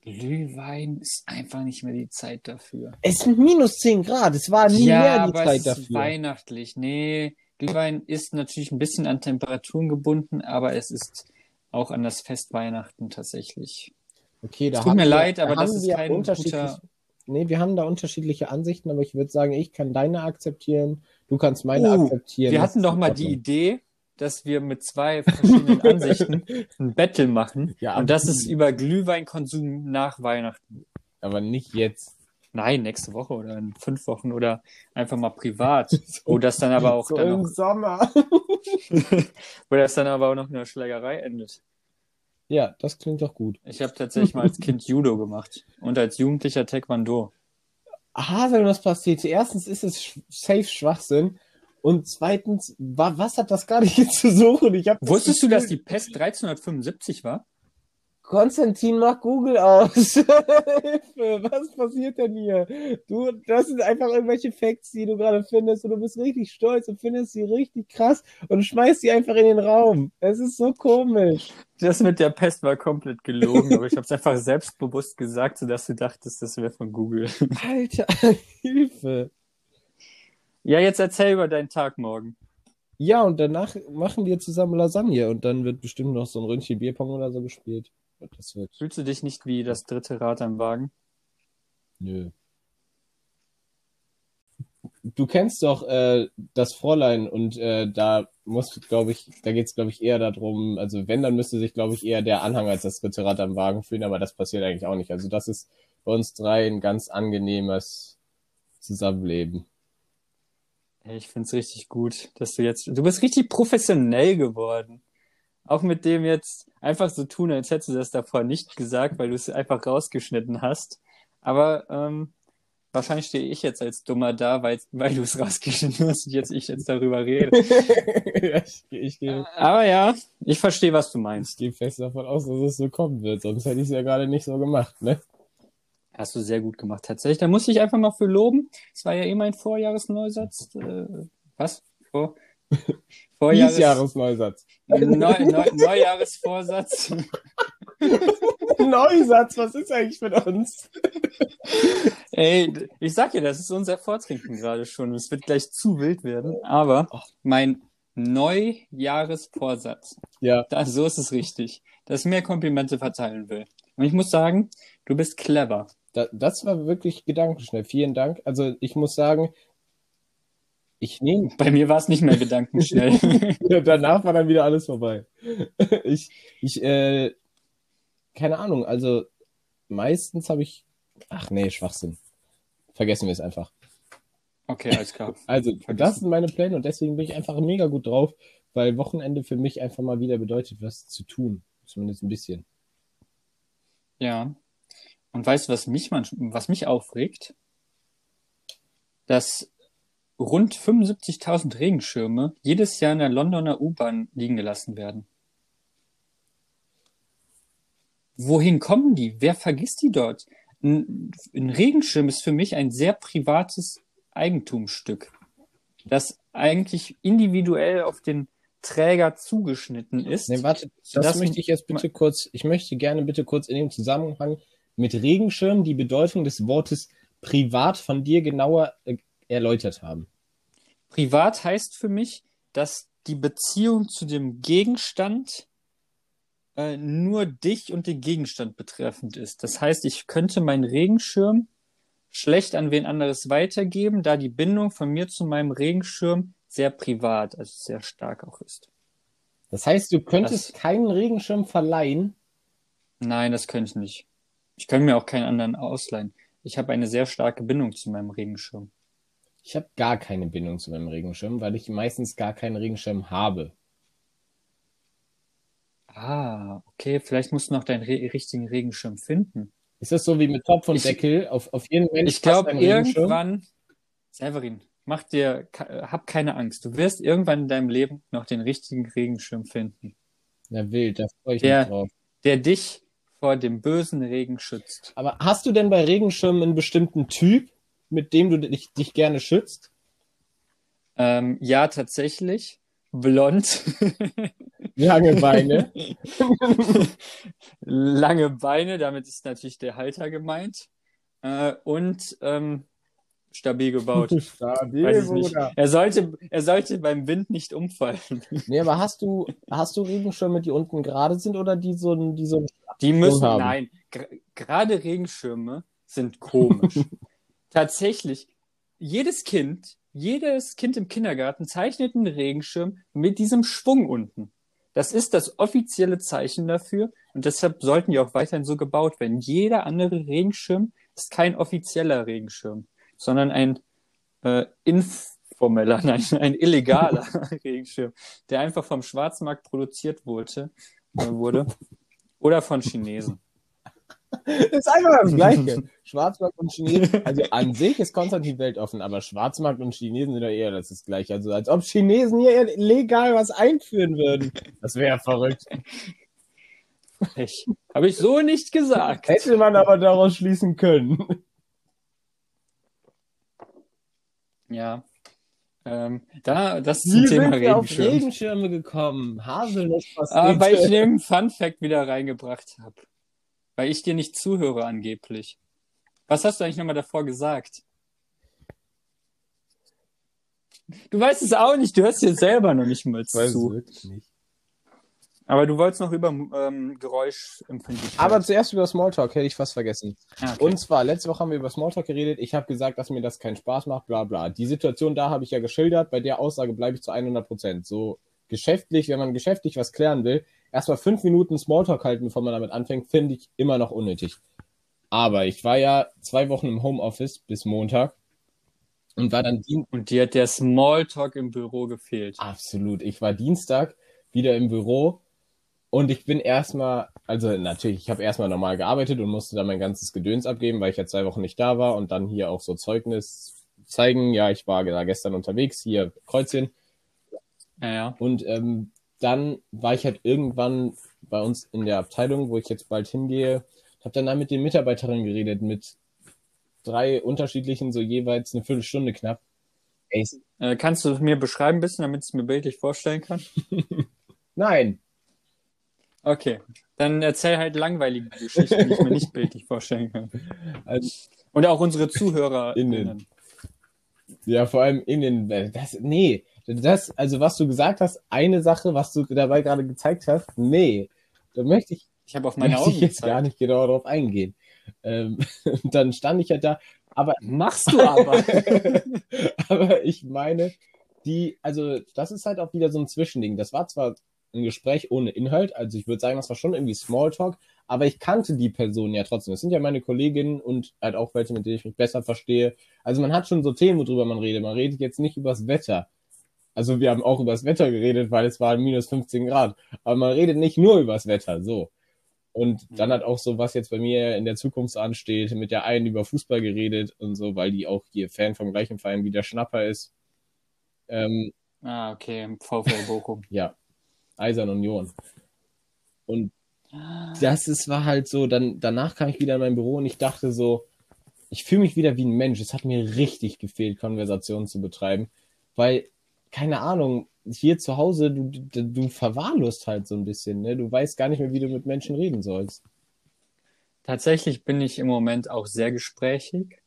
Glühwein ist einfach nicht mehr die Zeit dafür. Es sind minus 10 Grad, es war nie ja, mehr die aber Zeit es ist dafür. weihnachtlich. Nee, Glühwein ist natürlich ein bisschen an Temperaturen gebunden, aber es ist auch an das Fest Weihnachten tatsächlich. Okay, da Es tut mir wir, leid, da aber das haben ist wir kein guter- Nee, wir haben da unterschiedliche Ansichten, aber ich würde sagen, ich kann deine akzeptieren, du kannst meine Oh, akzeptieren. Wir Das hatten ist doch mal die Idee, dass wir mit zwei verschiedenen Ansichten ein Battle machen. Ja, und das ist über Glühweinkonsum nach Weihnachten. Aber nicht jetzt. Nein, nächste Woche oder in fünf Wochen oder einfach mal privat. Wo das dann aber auch so dann im noch, Sommer. wo das dann aber auch noch in einer Schlägerei endet. Ja, das klingt doch gut. Ich habe tatsächlich mal als Kind Judo gemacht und als Jugendlicher Taekwondo. Ah, wenn das passiert. Erstens ist es safe Schwachsinn. Und zweitens, wa was hat das gar nicht hier zu suchen? Ich hab das Wusstest du, Gefühl- dass die Pest 1375 war? Konstantin, mach Google aus. Hilfe, was passiert denn hier? Du, das sind einfach irgendwelche Facts, die du gerade findest und du bist richtig stolz und findest sie richtig krass und schmeißt sie einfach in den Raum. Es ist so komisch. Das mit der Pest war komplett gelogen, aber ich habe es einfach selbstbewusst gesagt, sodass du dachtest, das wäre von Google. Alter, Hilfe. Ja, jetzt erzähl über deinen Tag morgen. Ja, und danach machen wir zusammen Lasagne und dann wird bestimmt noch so ein Ründchen Bierpong oder so gespielt. Das wird, Fühlst du dich nicht wie das dritte Rad am Wagen? nö. Du kennst doch äh, das Fräulein und äh, da muss, glaube ich, da geht's, glaube ich, eher darum, also wenn, dann müsste sich, glaube ich, eher der Anhang als das dritte Rad am Wagen fühlen, aber das passiert eigentlich auch nicht. Also das ist bei uns drei ein ganz angenehmes Zusammenleben. Ich find's richtig gut, dass du jetzt, du bist richtig professionell geworden. Auch mit dem jetzt einfach so tun, als hättest du das davor nicht gesagt, weil du es einfach rausgeschnitten hast. Aber ähm, wahrscheinlich stehe ich jetzt als Dummer da, weil, weil du es rausgeschnitten hast und jetzt ich jetzt darüber rede. ja, ich, ich gehe Aber ja, ich verstehe, was du ich meinst. geh fest davon aus, dass es so kommen wird, sonst hätte ich es ja gerade nicht so gemacht, ne? Hast du sehr gut gemacht, tatsächlich. Da muss ich einfach mal für loben. Es war ja eh mein Vorjahresneusatz. Äh, was? Vor, Vorjahres, Diesjahresneusatz. Neu, Neu, Neujahresvorsatz. Neusatz, was ist eigentlich mit uns? Ey, ich sag dir, das ist unser Vortrinken gerade schon. Es wird gleich zu wild werden. Aber mein Neujahresvorsatz, Ja, da, so ist es richtig, dass ich mehr Komplimente verteilen will. Und ich muss sagen, du bist clever. Da, das war wirklich gedankenschnell. Vielen Dank. Also ich muss sagen, ich nehme, Bei mir war es nicht mehr gedankenschnell. danach war dann wieder alles vorbei. Ich, ich, äh, keine Ahnung, also meistens habe ich, ach nee, Schwachsinn. Vergessen wir es einfach. okay, alles klar. Also, Vergessen. das sind meine Pläne und deswegen bin ich einfach mega gut drauf, weil Wochenende für mich einfach mal wieder bedeutet, was zu tun. Zumindest ein bisschen. Ja. Und weißt du, was mich manchmal, was mich aufregt? Dass rund 75.000 Regenschirme jedes Jahr in der Londoner U-Bahn liegen gelassen werden. Wohin kommen die? Wer vergisst die dort? Ein, ein Regenschirm ist für mich ein sehr privates Eigentumsstück, das eigentlich individuell auf den Träger zugeschnitten ist. Nee, warte, das Das- möchte ich jetzt bitte kurz, ich möchte gerne bitte kurz in dem Zusammenhang mit Regenschirm die Bedeutung des Wortes privat von dir genauer äh, erläutert haben. Privat heißt für mich, dass die Beziehung zu dem Gegenstand äh, nur dich und den Gegenstand betreffend ist. Das heißt, ich könnte meinen Regenschirm schlecht an wen anderes weitergeben, da die Bindung von mir zu meinem Regenschirm sehr privat, also sehr stark auch ist. Das heißt, du könntest Das- keinen Regenschirm verleihen. Nein, das könnte ich nicht. Ich könnte mir auch keinen anderen ausleihen. Ich habe eine sehr starke Bindung zu meinem Regenschirm. Ich habe gar keine Bindung zu meinem Regenschirm, weil ich meistens gar keinen Regenschirm habe. Ah, okay, vielleicht musst du noch deinen re richtigen Regenschirm finden. Ist das so wie mit Topf und Ich- Deckel? Auf, auf jeden Mensch Ich glaube, irgendwann, Severin, mach dir, hab keine Angst. Du wirst irgendwann in deinem Leben noch den richtigen Regenschirm finden, Na wild, da freue ich Der- mich drauf. der dich vor dem bösen Regen schützt. Aber hast du denn bei Regenschirmen einen bestimmten Typ, mit dem du dich, dich gerne schützt? Ähm, ja, tatsächlich. Blond. Lange Beine. Lange Beine, damit ist natürlich der Halter gemeint. Äh, und ähm, stabil gebaut. Stabil, Weiß ich nicht. Er sollte, er sollte beim Wind nicht umfallen. Nee, aber hast du, hast du Regenschirme, die unten gerade sind oder die so, ein- die so Die müssen, haben. nein, ger- gerade Regenschirme sind komisch. Tatsächlich, jedes Kind, jedes Kind im Kindergarten zeichnet einen Regenschirm mit diesem Schwung unten. Das ist das offizielle Zeichen dafür und deshalb sollten die auch weiterhin so gebaut werden. Jeder andere Regenschirm ist kein offizieller Regenschirm, sondern ein äh, informeller, nein, ein illegaler Regenschirm, der einfach vom Schwarzmarkt produziert wurde, äh, wurde oder von Chinesen. Das ist einfach das Gleiche. Schwarzmarkt und Chinesen. Also an sich ist Konstantin weltoffen, aber Schwarzmarkt und Chinesen sind ja eher das, das Gleiche. Also als ob Chinesen hier legal was einführen würden. Das wäre verrückt. Habe ich so nicht gesagt. Hätte man aber daraus schließen können. Ja. Ähm, da, das ist Wie zum Thema sind wir auf Regenschirm. Regenschirme gekommen? Haselnuss Ah, weil ich den Fun Fact wieder reingebracht habe. Weil ich dir nicht zuhöre angeblich. Was hast du eigentlich nochmal davor gesagt? Du weißt es auch nicht, du hörst dir selber noch nicht mal Weiß es zu. wirklich nicht. Aber du wolltest noch über ähm, Geräuschempfindlichkeit. Aber zuerst über Smalltalk hätte ich fast vergessen. Ah, okay. Und zwar, letzte Woche haben wir über Smalltalk geredet. Ich habe gesagt, dass mir das keinen Spaß macht, bla bla. Die Situation da habe ich ja geschildert. Bei der Aussage bleibe ich zu 100 Prozent. So geschäftlich, wenn man geschäftlich was klären will, erstmal fünf Minuten Smalltalk halten, bevor man damit anfängt, finde ich immer noch unnötig. Aber ich war ja zwei Wochen im Homeoffice bis Montag und war dann Dien Und dir hat der Smalltalk im Büro gefehlt. absolut. Ich war Dienstag wieder im Büro und ich bin erstmal, also natürlich, ich habe erstmal normal gearbeitet und musste dann mein ganzes Gedöns abgeben, weil ich ja zwei Wochen nicht da war und dann hier auch so Zeugnis zeigen. Ja, ich war da gestern unterwegs, hier Kreuzchen. Ja, ja. Und ähm, dann war ich halt irgendwann bei uns in der Abteilung, wo ich jetzt bald hingehe, habe dann da mit den Mitarbeiterinnen geredet, mit drei unterschiedlichen, so jeweils eine Viertelstunde knapp. Ey, Äh, kannst du es mir beschreiben ein bisschen, damit ich es mir bildlich vorstellen kann? nein, Okay. Dann erzähl halt langweilige Geschichten, die ich mir nicht bildlich vorstellen kann. also, Und auch unsere Zuhörer. Innen. ja, vor allem in den, das, nee, das, also was du gesagt hast, eine Sache, was du dabei gerade gezeigt hast, nee, da möchte ich Ich habe auf meine Augen ich jetzt gezeigt. gar nicht genau darauf eingehen. Ähm, dann stand ich ja da, aber Machst du aber. aber ich meine, die, also das ist halt auch wieder so ein Zwischending. Das war zwar ein Gespräch ohne Inhalt, also ich würde sagen, das war schon irgendwie Smalltalk, aber ich kannte die Personen ja trotzdem. Das sind ja meine Kolleginnen und halt auch welche, mit denen ich mich besser verstehe. Also man hat schon so Themen, worüber man redet. Man redet jetzt nicht übers Wetter. Also wir haben auch übers Wetter geredet, weil es war minus 15 Grad. Aber man redet nicht nur übers Wetter, so. Und dann hat auch so, was jetzt bei mir in der Zukunft ansteht, mit der einen über Fußball geredet und so, weil die auch hier Fan vom gleichen Verein wie der Schnapper ist. Ähm, ah, okay. VfL Bochum. ja, Eisern Union. Und das ist, war halt so, dann, danach kam ich wieder in mein Büro und ich dachte so, ich fühle mich wieder wie ein Mensch. Es hat mir richtig gefehlt, Konversationen zu betreiben, weil, keine Ahnung, hier zu Hause, du, du, du verwahrlost halt so ein bisschen, ne? Du weißt gar nicht mehr, wie du mit Menschen reden sollst. Tatsächlich bin ich im Moment auch sehr gesprächig.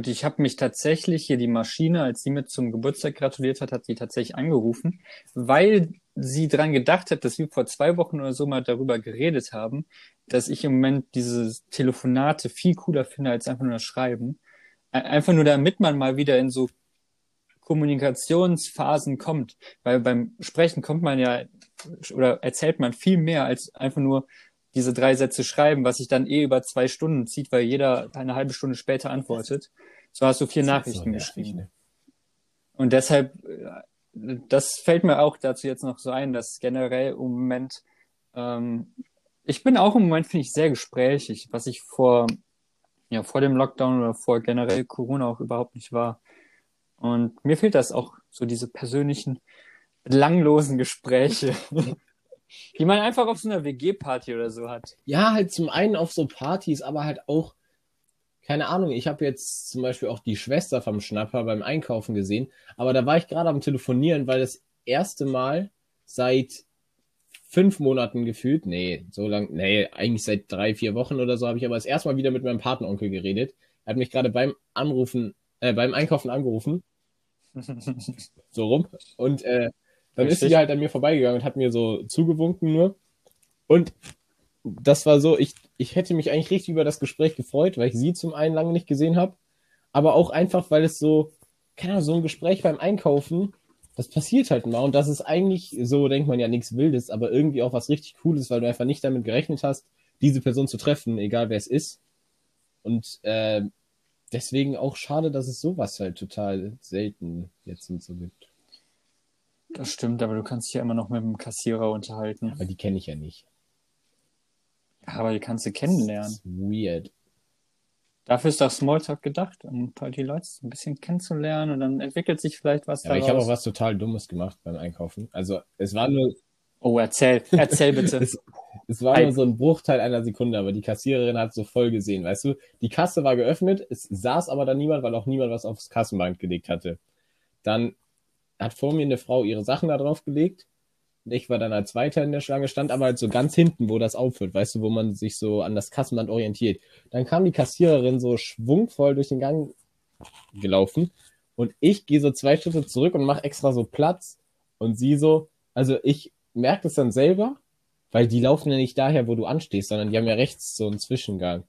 Und ich habe mich tatsächlich hier die Maschine, als sie mir zum Geburtstag gratuliert hat, hat sie tatsächlich angerufen, weil sie dran gedacht hat, dass wir vor zwei Wochen oder so mal darüber geredet haben, dass ich im Moment diese Telefonate viel cooler finde als einfach nur das Schreiben. Ein- Einfach nur damit man mal wieder in so Kommunikationsphasen kommt. Weil beim Sprechen kommt man ja oder erzählt man viel mehr als einfach nur diese drei Sätze schreiben, was sich dann eh über zwei Stunden zieht, weil jeder eine halbe Stunde später antwortet. So hast du vier Nachrichten So geschrieben. ne? Und deshalb, äh, das fällt mir auch dazu jetzt noch so ein, dass generell im Moment, ähm, ich bin auch im Moment, finde ich, sehr gesprächig, was ich vor, ja, vor dem Lockdown oder vor generell Corona auch überhaupt nicht war. Und mir fehlt das auch, so diese persönlichen, belanglosen Gespräche, die man einfach auf so einer WG-Party oder so hat. Ja, halt zum einen auf so Partys, aber halt auch, keine Ahnung, ich habe jetzt zum Beispiel auch die Schwester vom Schnapper beim Einkaufen gesehen, aber da war ich gerade am Telefonieren, weil das erste Mal seit fünf Monaten gefühlt, nee, so lang, nee, eigentlich seit drei, vier Wochen oder so, habe ich aber das erste Mal wieder mit meinem Patenonkel geredet. Er hat mich gerade beim Anrufen, äh, beim Einkaufen angerufen, so rum, und äh, dann ist Richtig. sie halt an mir vorbeigegangen und hat mir so zugewunken nur. Und das war so, ich, ich hätte mich eigentlich richtig über das Gespräch gefreut, weil ich sie zum einen lange nicht gesehen habe, aber auch einfach, weil es so, keine Ahnung, so ein Gespräch beim Einkaufen, das passiert halt mal und das ist eigentlich, so denkt man ja nichts Wildes, aber irgendwie auch was richtig Cooles, weil du einfach nicht damit gerechnet hast, diese Person zu treffen, egal wer es ist. Und äh, deswegen auch schade, dass es sowas halt total selten jetzt und so gibt. Das stimmt, aber du kannst dich ja immer noch mit dem Kassierer unterhalten. Aber die kenne ich ja nicht. Aber die kannst du kennenlernen. Das ist weird. Dafür ist doch Smalltalk gedacht, um halt die Leute ein bisschen kennenzulernen und dann entwickelt sich vielleicht was Ja, aber daraus. ich habe auch was total Dummes gemacht beim Einkaufen. Also es war nur, Oh, erzähl, erzähl bitte. es, es war nur so ein Bruchteil einer Sekunde, aber die Kassiererin hat so voll gesehen, weißt du? Die Kasse war geöffnet, es saß aber da niemand, weil auch niemand was aufs Kassenband gelegt hatte. Dann hat vor mir eine Frau ihre Sachen da drauf gelegt. Und ich war dann als Zweiter in der Schlange, stand aber halt so ganz hinten, wo das aufhört, weißt du, wo man sich so an das Kassenband orientiert. Dann kam die Kassiererin so schwungvoll durch den Gang gelaufen und ich gehe so zwei Schritte zurück und mache extra so Platz und sie so, also ich merke das dann selber, weil die laufen ja nicht daher, wo du anstehst, sondern die haben ja rechts so einen Zwischengang.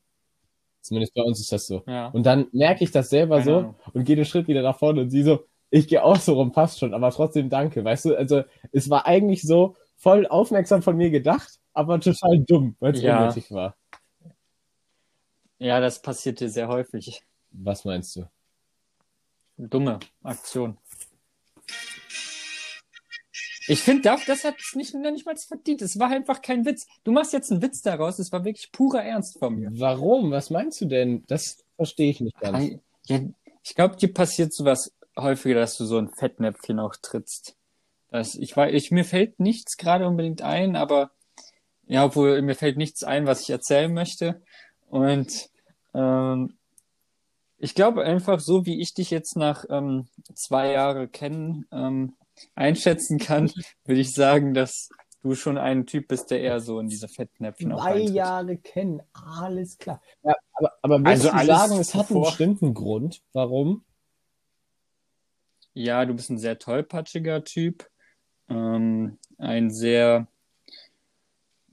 Zumindest bei uns ist das so. ja. Und dann merke ich das selber Keine so Ahnung. und gehe den Schritt wieder nach vorne und sie so, ich gehe auch so rum, passt schon, aber trotzdem danke, weißt du? Also es war eigentlich so voll aufmerksam von mir gedacht, aber total dumm, weil es Ja. unnötig war. ja, das passiert dir sehr häufig. Was meinst du? Dumme Aktion. Ich finde, das, das hat es nicht, nicht mal verdient. Es war einfach kein Witz. Du machst jetzt einen Witz daraus. Es war wirklich purer Ernst von mir. Warum? Was meinst du denn? Das verstehe ich nicht ganz. Ja, ich glaube, dir passiert sowas häufiger, dass du so ein Fettnäpfchen auch trittst. Das, ich weiß, ich, mir fällt nichts gerade unbedingt ein, aber ja, obwohl mir fällt nichts ein, was ich erzählen möchte. Und ähm, ich glaube einfach, so wie ich dich jetzt nach ähm, zwei Jahren kennen ähm, einschätzen kann, würde ich sagen, dass du schon ein Typ bist, der eher so in diese Fettnäpfchen auch Zwei. Jahre kennen, alles klar. Ja, aber, aber würdest Also du sagen, es hat einen bestimmten Grund, warum? Ja, du bist ein sehr tollpatschiger Typ. Ähm, ein sehr,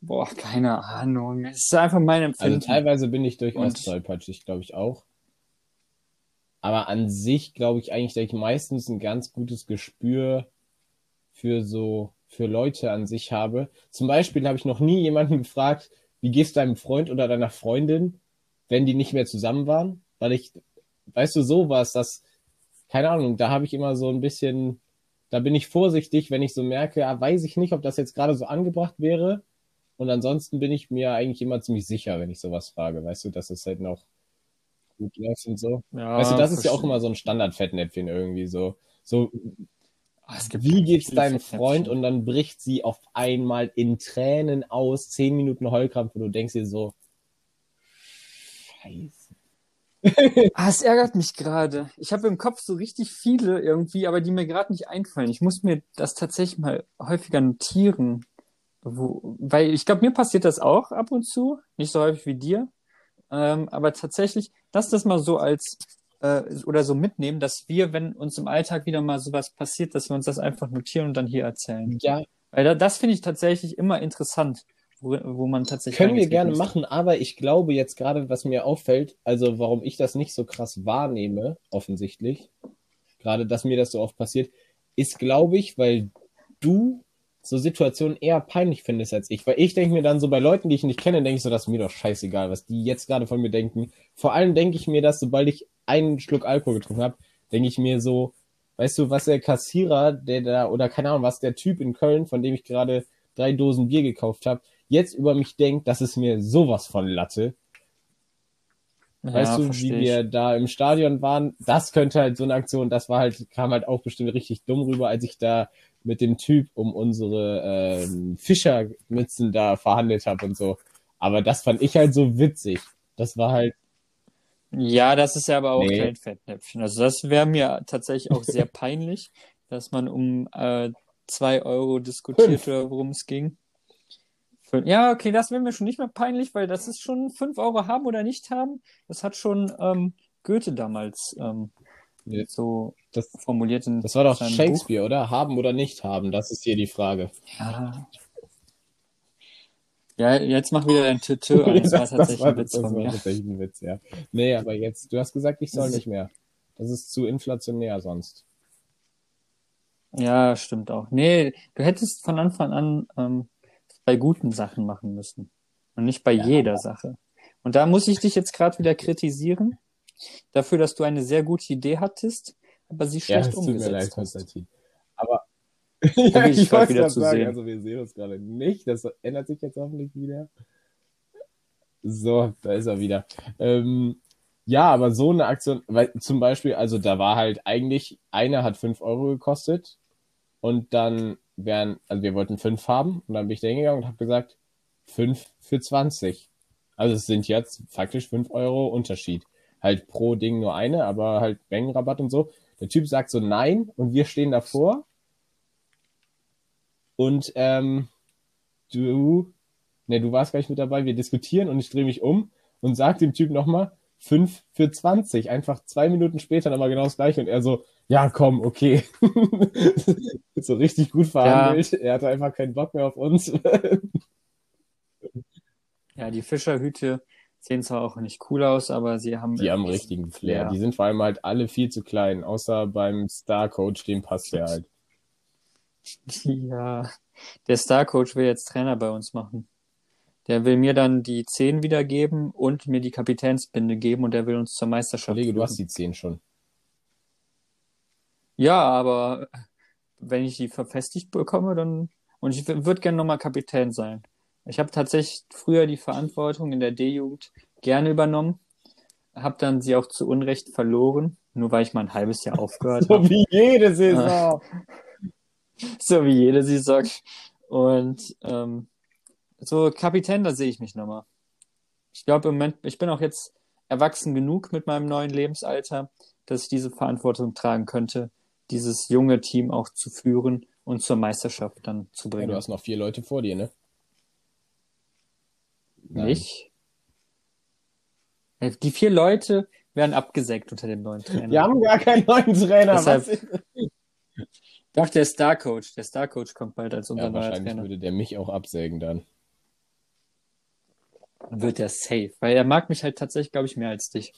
boah, keine Ahnung. Es ist einfach mein Also Empfinden. teilweise bin ich durchaus Und- tollpatschig, glaube ich auch. Aber an sich glaube ich eigentlich, dass ich meistens ein ganz gutes Gespür für so, für Leute an sich habe. Zum Beispiel habe ich noch nie jemanden gefragt, wie geht's deinem Freund oder deiner Freundin, wenn die nicht mehr zusammen waren? Weil ich, weißt du, sowas, das, keine Ahnung, da habe ich immer so ein bisschen, da bin ich vorsichtig, wenn ich so merke, ja, weiß ich nicht, ob das jetzt gerade so angebracht wäre. Und ansonsten bin ich mir eigentlich immer ziemlich sicher, wenn ich sowas frage. Weißt du, dass es halt noch gut läuft und so. ja, weißt du, das ist ja auch immer so ein Standardfettnäpfchen irgendwie so. So, Ah, es gibt wie geht's deinem. Freund? Und dann bricht sie auf einmal in Tränen aus, zehn Minuten Heulkrampf und du denkst dir so, Scheiße. Ah, es ärgert mich gerade. Ich habe im Kopf so richtig viele irgendwie, aber die mir gerade nicht einfallen. Ich muss mir das tatsächlich mal häufiger notieren. Wo, weil ich glaube, mir passiert das auch ab und zu, nicht so häufig wie dir. Ähm, aber tatsächlich, lass das mal so als äh, oder so mitnehmen, dass wir, wenn uns im Alltag wieder mal sowas passiert, dass wir uns das einfach notieren und dann hier erzählen. Ja, Weil da, das finde ich tatsächlich immer interessant, wo, wo man tatsächlich können wir gerne müsste. machen, aber ich glaube jetzt gerade, was mir auffällt, also warum ich das nicht so krass wahrnehme, offensichtlich, gerade, dass mir das so oft passiert, ist, glaube ich, weil du so Situationen eher peinlich findest als ich. Weil ich denke mir dann so bei Leuten, die ich nicht kenne, denke ich so, das ist mir doch scheißegal, was die jetzt gerade von mir denken. Vor allem denke ich mir das, sobald ich einen Schluck Alkohol getrunken habe, denke ich mir so, weißt du, was der Kassierer, der da, oder keine Ahnung, was der Typ in Köln, von dem ich gerade drei Dosen Bier gekauft habe, jetzt über mich denkt, das ist mir sowas von Latte. Weißt Ja, du, wie ich. wir da im Stadion waren, das könnte halt so eine Aktion, das war halt, kam halt auch bestimmt richtig dumm rüber, als ich da mit dem Typ um unsere ähm, Fischermützen da verhandelt habe und so. Aber das fand ich halt so witzig. Das war halt, Ja, das ist ja aber auch Nee. kein Fettnäpfchen. Also das wäre mir tatsächlich auch sehr peinlich, dass man um äh, zwei Euro diskutiert worum es ging. Ja, okay, das wäre mir schon nicht mehr peinlich, weil das ist schon fünf Euro haben oder nicht haben. Das hat schon ähm, Goethe damals ähm, Ja. so das, formuliert in das war doch Shakespeare, oder? Haben oder nicht haben, das ist hier die Frage. Buch. Ja. ja, jetzt mach wieder dein Tütü. Das war tatsächlich ein Witz das von war mir. tatsächlich ein Witz, ja. Nee, aber jetzt, du hast gesagt, ich soll Das nicht mehr. Das ist zu inflationär sonst. Ja, stimmt auch. Nee, du hättest von Anfang an ähm, bei guten Sachen machen müssen. Und nicht bei Ja, jeder Sache. Und da muss ich dich jetzt gerade wieder kritisieren, dafür, dass du eine sehr gute Idee hattest, aber sie Ja, schlecht tut mir leid, umgesetzt hast. Konstantin. Aber ja, ich ich wollte wieder gerade zu sagen, sehen. also wir sehen uns gerade nicht. Das ändert sich jetzt hoffentlich wieder. So, da ist er wieder. Ähm, ja, aber so eine Aktion, weil zum Beispiel, also da war halt eigentlich, eine hat 5 Euro gekostet und dann wären, also wir wollten 5 haben und dann bin ich da hingegangen und habe gesagt, 5 für 20. Also es sind jetzt faktisch 5 Euro Unterschied. Halt pro Ding nur eine, aber halt Mengenrabatt und so. Der Typ sagt so nein und wir stehen davor und ähm, du, ne, du warst gleich mit dabei, wir diskutieren und ich drehe mich um und sag dem Typ nochmal 5 für 20. Einfach zwei Minuten später nochmal genau das gleiche und er so, ja komm, okay. so richtig gut verhandelt. Er hatte einfach keinen Bock mehr auf uns. Ja, die Fischerhüte sehen zwar auch nicht cool aus, aber sie haben. Die haben richtigen Flair. Ja. Die sind vor allem halt alle viel zu klein, außer beim Star Coach, dem passt der halt. Ja, der Star-Coach will jetzt Trainer bei uns machen. Der will mir dann die 10 wiedergeben und mir die Kapitänsbinde geben und der will uns zur Meisterschaft Kollege, du hast die 10 schon. Ja, aber wenn ich die verfestigt bekomme, dann. Und ich würde gerne nochmal Kapitän sein. Ich habe tatsächlich früher die Verantwortung in der D-Jugend gerne übernommen, habe dann sie auch zu Unrecht verloren, nur weil ich mal ein halbes Jahr aufgehört habe. So wie jede Saison. so wie jede Saison. Und ähm, so Kapitän, da sehe ich mich nochmal. Ich glaube im Moment, ich bin auch jetzt erwachsen genug mit meinem neuen Lebensalter, dass ich diese Verantwortung tragen könnte, dieses junge Team auch zu führen und zur Meisterschaft dann zu Ja, bringen. du hast noch vier Leute vor dir, ne? Nein. Nicht? Äh, Die vier Leute werden abgesägt unter dem neuen Trainer. Wir haben gar keinen neuen Trainer. Deshalb-? Doch, der Star-Coach. Der Star-Coach kommt bald als unser Ja, neuer wahrscheinlich Trainer. würde der mich auch absägen dann. Wird der safe. Weil er mag mich halt tatsächlich, glaube ich, mehr als dich.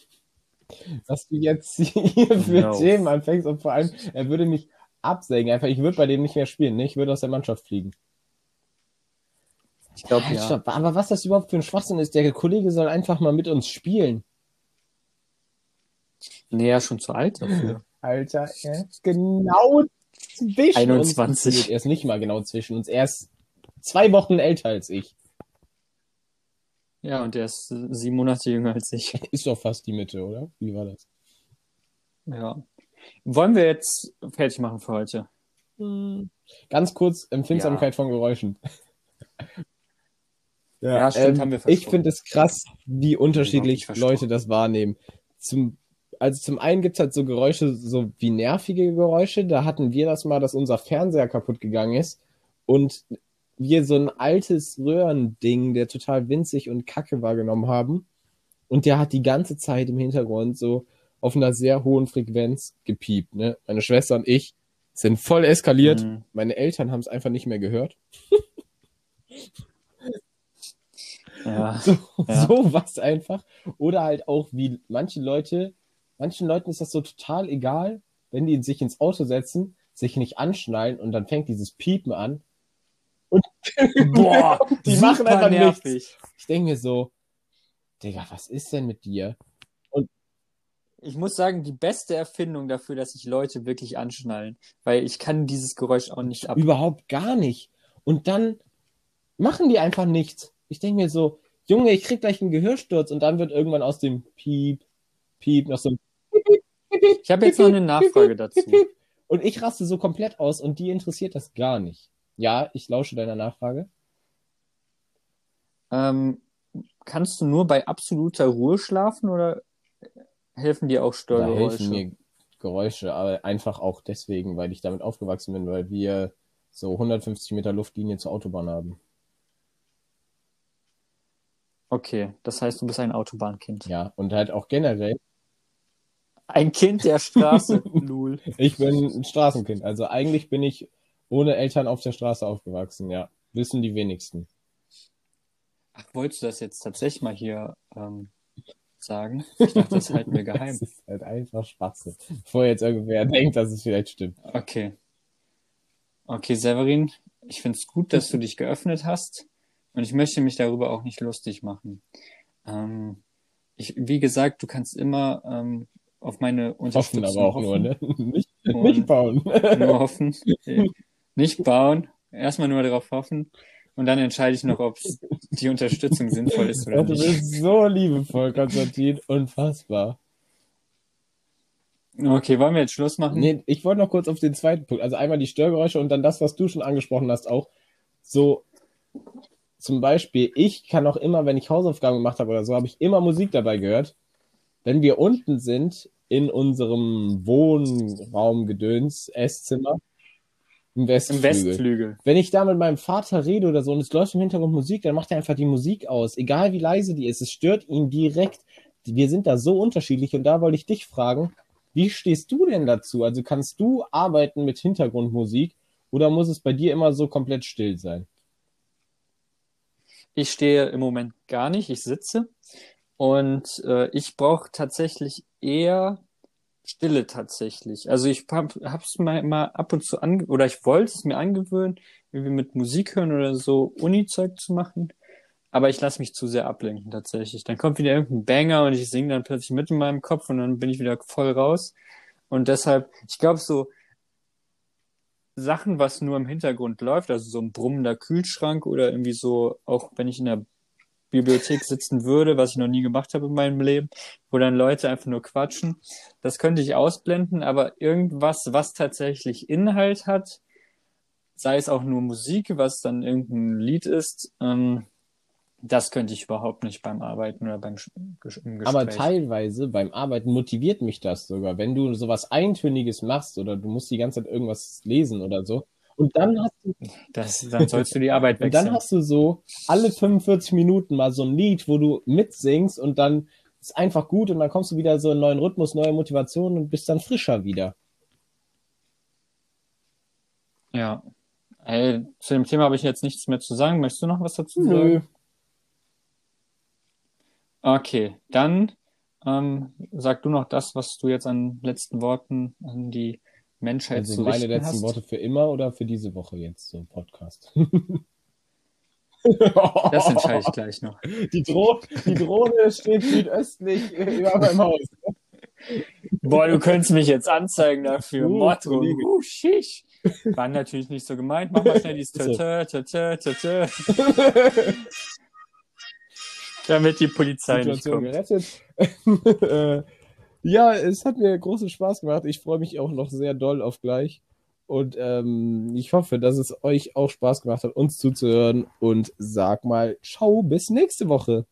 Was du jetzt hier für No. Themen anfängst und vor allem, er würde mich absägen. Einfach, ich würde bei dem nicht mehr spielen, ne? Ich würde aus der Mannschaft fliegen. Ich glaube, ja. stopp. Aber was das überhaupt für ein Schwachsinn ist, der Kollege soll einfach mal mit uns spielen. Nee, er ist schon zu alt dafür. Alter, er ist genau zwischen 21. uns. Er ist nicht mal genau zwischen uns. Er ist zwei Wochen älter als ich. Ja, und der ist sieben Monate jünger als ich. Ist doch fast die Mitte, oder? Wie war das? Ja. Wollen wir jetzt fertig machen für heute? Ganz kurz, Empfindsamkeit von Geräuschen. Ja, stimmt, haben wir Ich finde es krass, wie unterschiedlich. Leute das wahrnehmen. Zum, also zum einen gibt's halt so Geräusche, so wie nervige Geräusche. Da hatten wir das mal, dass unser Fernseher kaputt gegangen ist und wir so ein altes Röhrending, der total winzig und kacke wahrgenommen haben. Und der hat die ganze Zeit im Hintergrund so auf einer sehr hohen Frequenz gepiept. Ne? Meine Schwester und ich sind voll eskaliert. Mhm. Meine Eltern haben es einfach nicht mehr gehört. Ja. So, Ja. so was einfach. Oder halt auch wie manche Leute, manchen Leuten ist das so total egal, wenn die sich ins Auto setzen, sich nicht anschnallen und dann fängt dieses Piepen an. Und Boah, die machen einfach nervig. nichts. Ich denke mir so, Digga, was ist denn mit dir? Ich muss sagen, die beste Erfindung dafür, dass sich Leute wirklich anschnallen, weil ich kann dieses Geräusch auch nicht ab. Überhaupt gar nicht. Und dann machen die einfach nichts. Ich denke mir so, Junge, ich krieg gleich einen Gehörsturz und dann wird irgendwann aus dem Piep, Piep noch so ein Ich habe jetzt noch eine Nachfrage dazu. Und ich raste so komplett aus und die interessiert das gar nicht. Ja, ich lausche deiner Nachfrage. Ähm, kannst du nur bei absoluter Ruhe schlafen oder helfen dir auch Da Störgeräusche? helfen mir Geräusche, aber einfach auch deswegen, weil ich damit aufgewachsen bin, weil wir so 150 Meter Luftlinie zur Autobahn haben. Okay, das heißt, du bist ein Autobahnkind. Ja, und halt auch generell, Ein Kind der Straße. Lul. ich bin ein Straßenkind. Also eigentlich bin ich ohne Eltern auf der Straße aufgewachsen, ja. Wissen die wenigsten. Ach, wolltest du das jetzt tatsächlich mal hier ähm, sagen? Ich dachte, das halten wir geheim. Das ist halt einfach Schwachsinn. Bevor jetzt irgendwer denkt, dass es vielleicht stimmt. Okay. Okay, Severin, ich finde es gut, dass du dich geöffnet hast und ich möchte mich darüber auch nicht lustig machen. Ähm, ich, wie gesagt, du kannst immer ähm, auf meine Hoffen Unterstützung aber auch nur, hoffen. ne? Nicht, nicht bauen. Nur hoffen. Nicht bauen. Erstmal nur darauf hoffen. Und dann entscheide ich noch, ob die Unterstützung sinnvoll ist oder Ja, du nicht. bist so liebevoll, Konstantin. Unfassbar. Okay, wollen wir jetzt Schluss machen? Nee, ich wollte noch kurz auf den zweiten Punkt. Also einmal die Störgeräusche und dann das, was du schon angesprochen hast, auch so zum Beispiel, ich kann auch immer, wenn ich Hausaufgaben gemacht habe oder so, habe ich immer Musik dabei gehört. Wenn wir unten sind in unserem Wohnraumgedöns, Esszimmer, im Westflügel. Im Westflügel. Wenn ich da mit meinem Vater rede oder so und es läuft im Hintergrund Musik, dann macht er einfach die Musik aus. Egal wie leise die ist, es stört ihn direkt. Wir sind da so unterschiedlich und da wollte ich dich fragen, wie stehst du denn dazu? Also kannst du arbeiten mit Hintergrundmusik oder muss es bei dir immer so komplett still sein? Ich stehe im Moment gar nicht, ich sitze. Und äh, ich brauche tatsächlich eher Stille tatsächlich. Also ich hab, hab's mal, mal ab und zu an oder ich wollte es mir angewöhnen, irgendwie mit Musik hören oder so Uni-Zeug zu machen. Aber ich lasse mich zu sehr ablenken tatsächlich. Dann kommt wieder irgendein Banger und ich singe dann plötzlich mit in meinem Kopf und dann bin ich wieder voll raus. Und deshalb, ich glaube so Sachen, was nur im Hintergrund läuft, also so ein brummender Kühlschrank oder irgendwie so, auch wenn ich in der Bibliothek sitzen würde, was ich noch nie gemacht habe in meinem Leben, wo dann Leute einfach nur quatschen. Das könnte ich ausblenden, aber irgendwas, was tatsächlich Inhalt hat, sei es auch nur Musik, was dann irgendein Lied ist, ähm, das könnte ich überhaupt nicht beim Arbeiten oder beim Gespräch. Aber teilweise beim Arbeiten motiviert mich das sogar. Wenn du sowas Eintöniges machst oder du musst die ganze Zeit irgendwas lesen oder so. Und dann hast du, das, dann sollst du die Arbeit und dann wechseln. hast du so alle 45 Minuten mal so ein Lied, wo du mitsingst und dann ist einfach gut und dann kommst du wieder so in einen neuen Rhythmus, neue Motivation und bist dann frischer wieder. Ja. Ey, zu dem Thema habe ich jetzt nichts mehr zu sagen. Möchtest du noch was dazu sagen? Nö. Okay, dann ähm, sag du noch das, was du jetzt an letzten Worten an die Menschheit Also zu meine letzten hast. Worte für immer oder für diese Woche jetzt so ein Podcast? Das entscheide ich gleich noch. Die, Dro die Drohne steht südöstlich äh, über meinem Haus. Boah, du könntest mich jetzt anzeigen dafür. Uh, Motto. Uh, schisch. War natürlich nicht so gemeint. Mach mal schnell dieses tö, tö, tö, tö, tö. Damit die Polizei nicht Situation kommt. gerettet. Ja, es hat mir großen Spaß gemacht. Ich freue mich auch noch sehr doll auf gleich. Und ähm, ich hoffe, dass es euch auch Spaß gemacht hat, uns zuzuhören. Und sag mal, ciao, bis nächste Woche.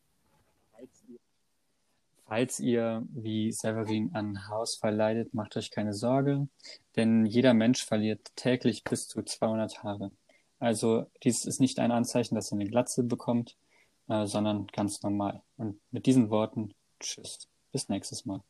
Falls ihr wie Severin an Haarausfall leidet, macht euch keine Sorge, denn jeder Mensch verliert täglich bis zu 200 Haare. Also dies ist nicht ein Anzeichen, dass ihr eine Glatze bekommt, äh, sondern ganz normal. Und mit diesen Worten, tschüss. Bis nächstes Mal.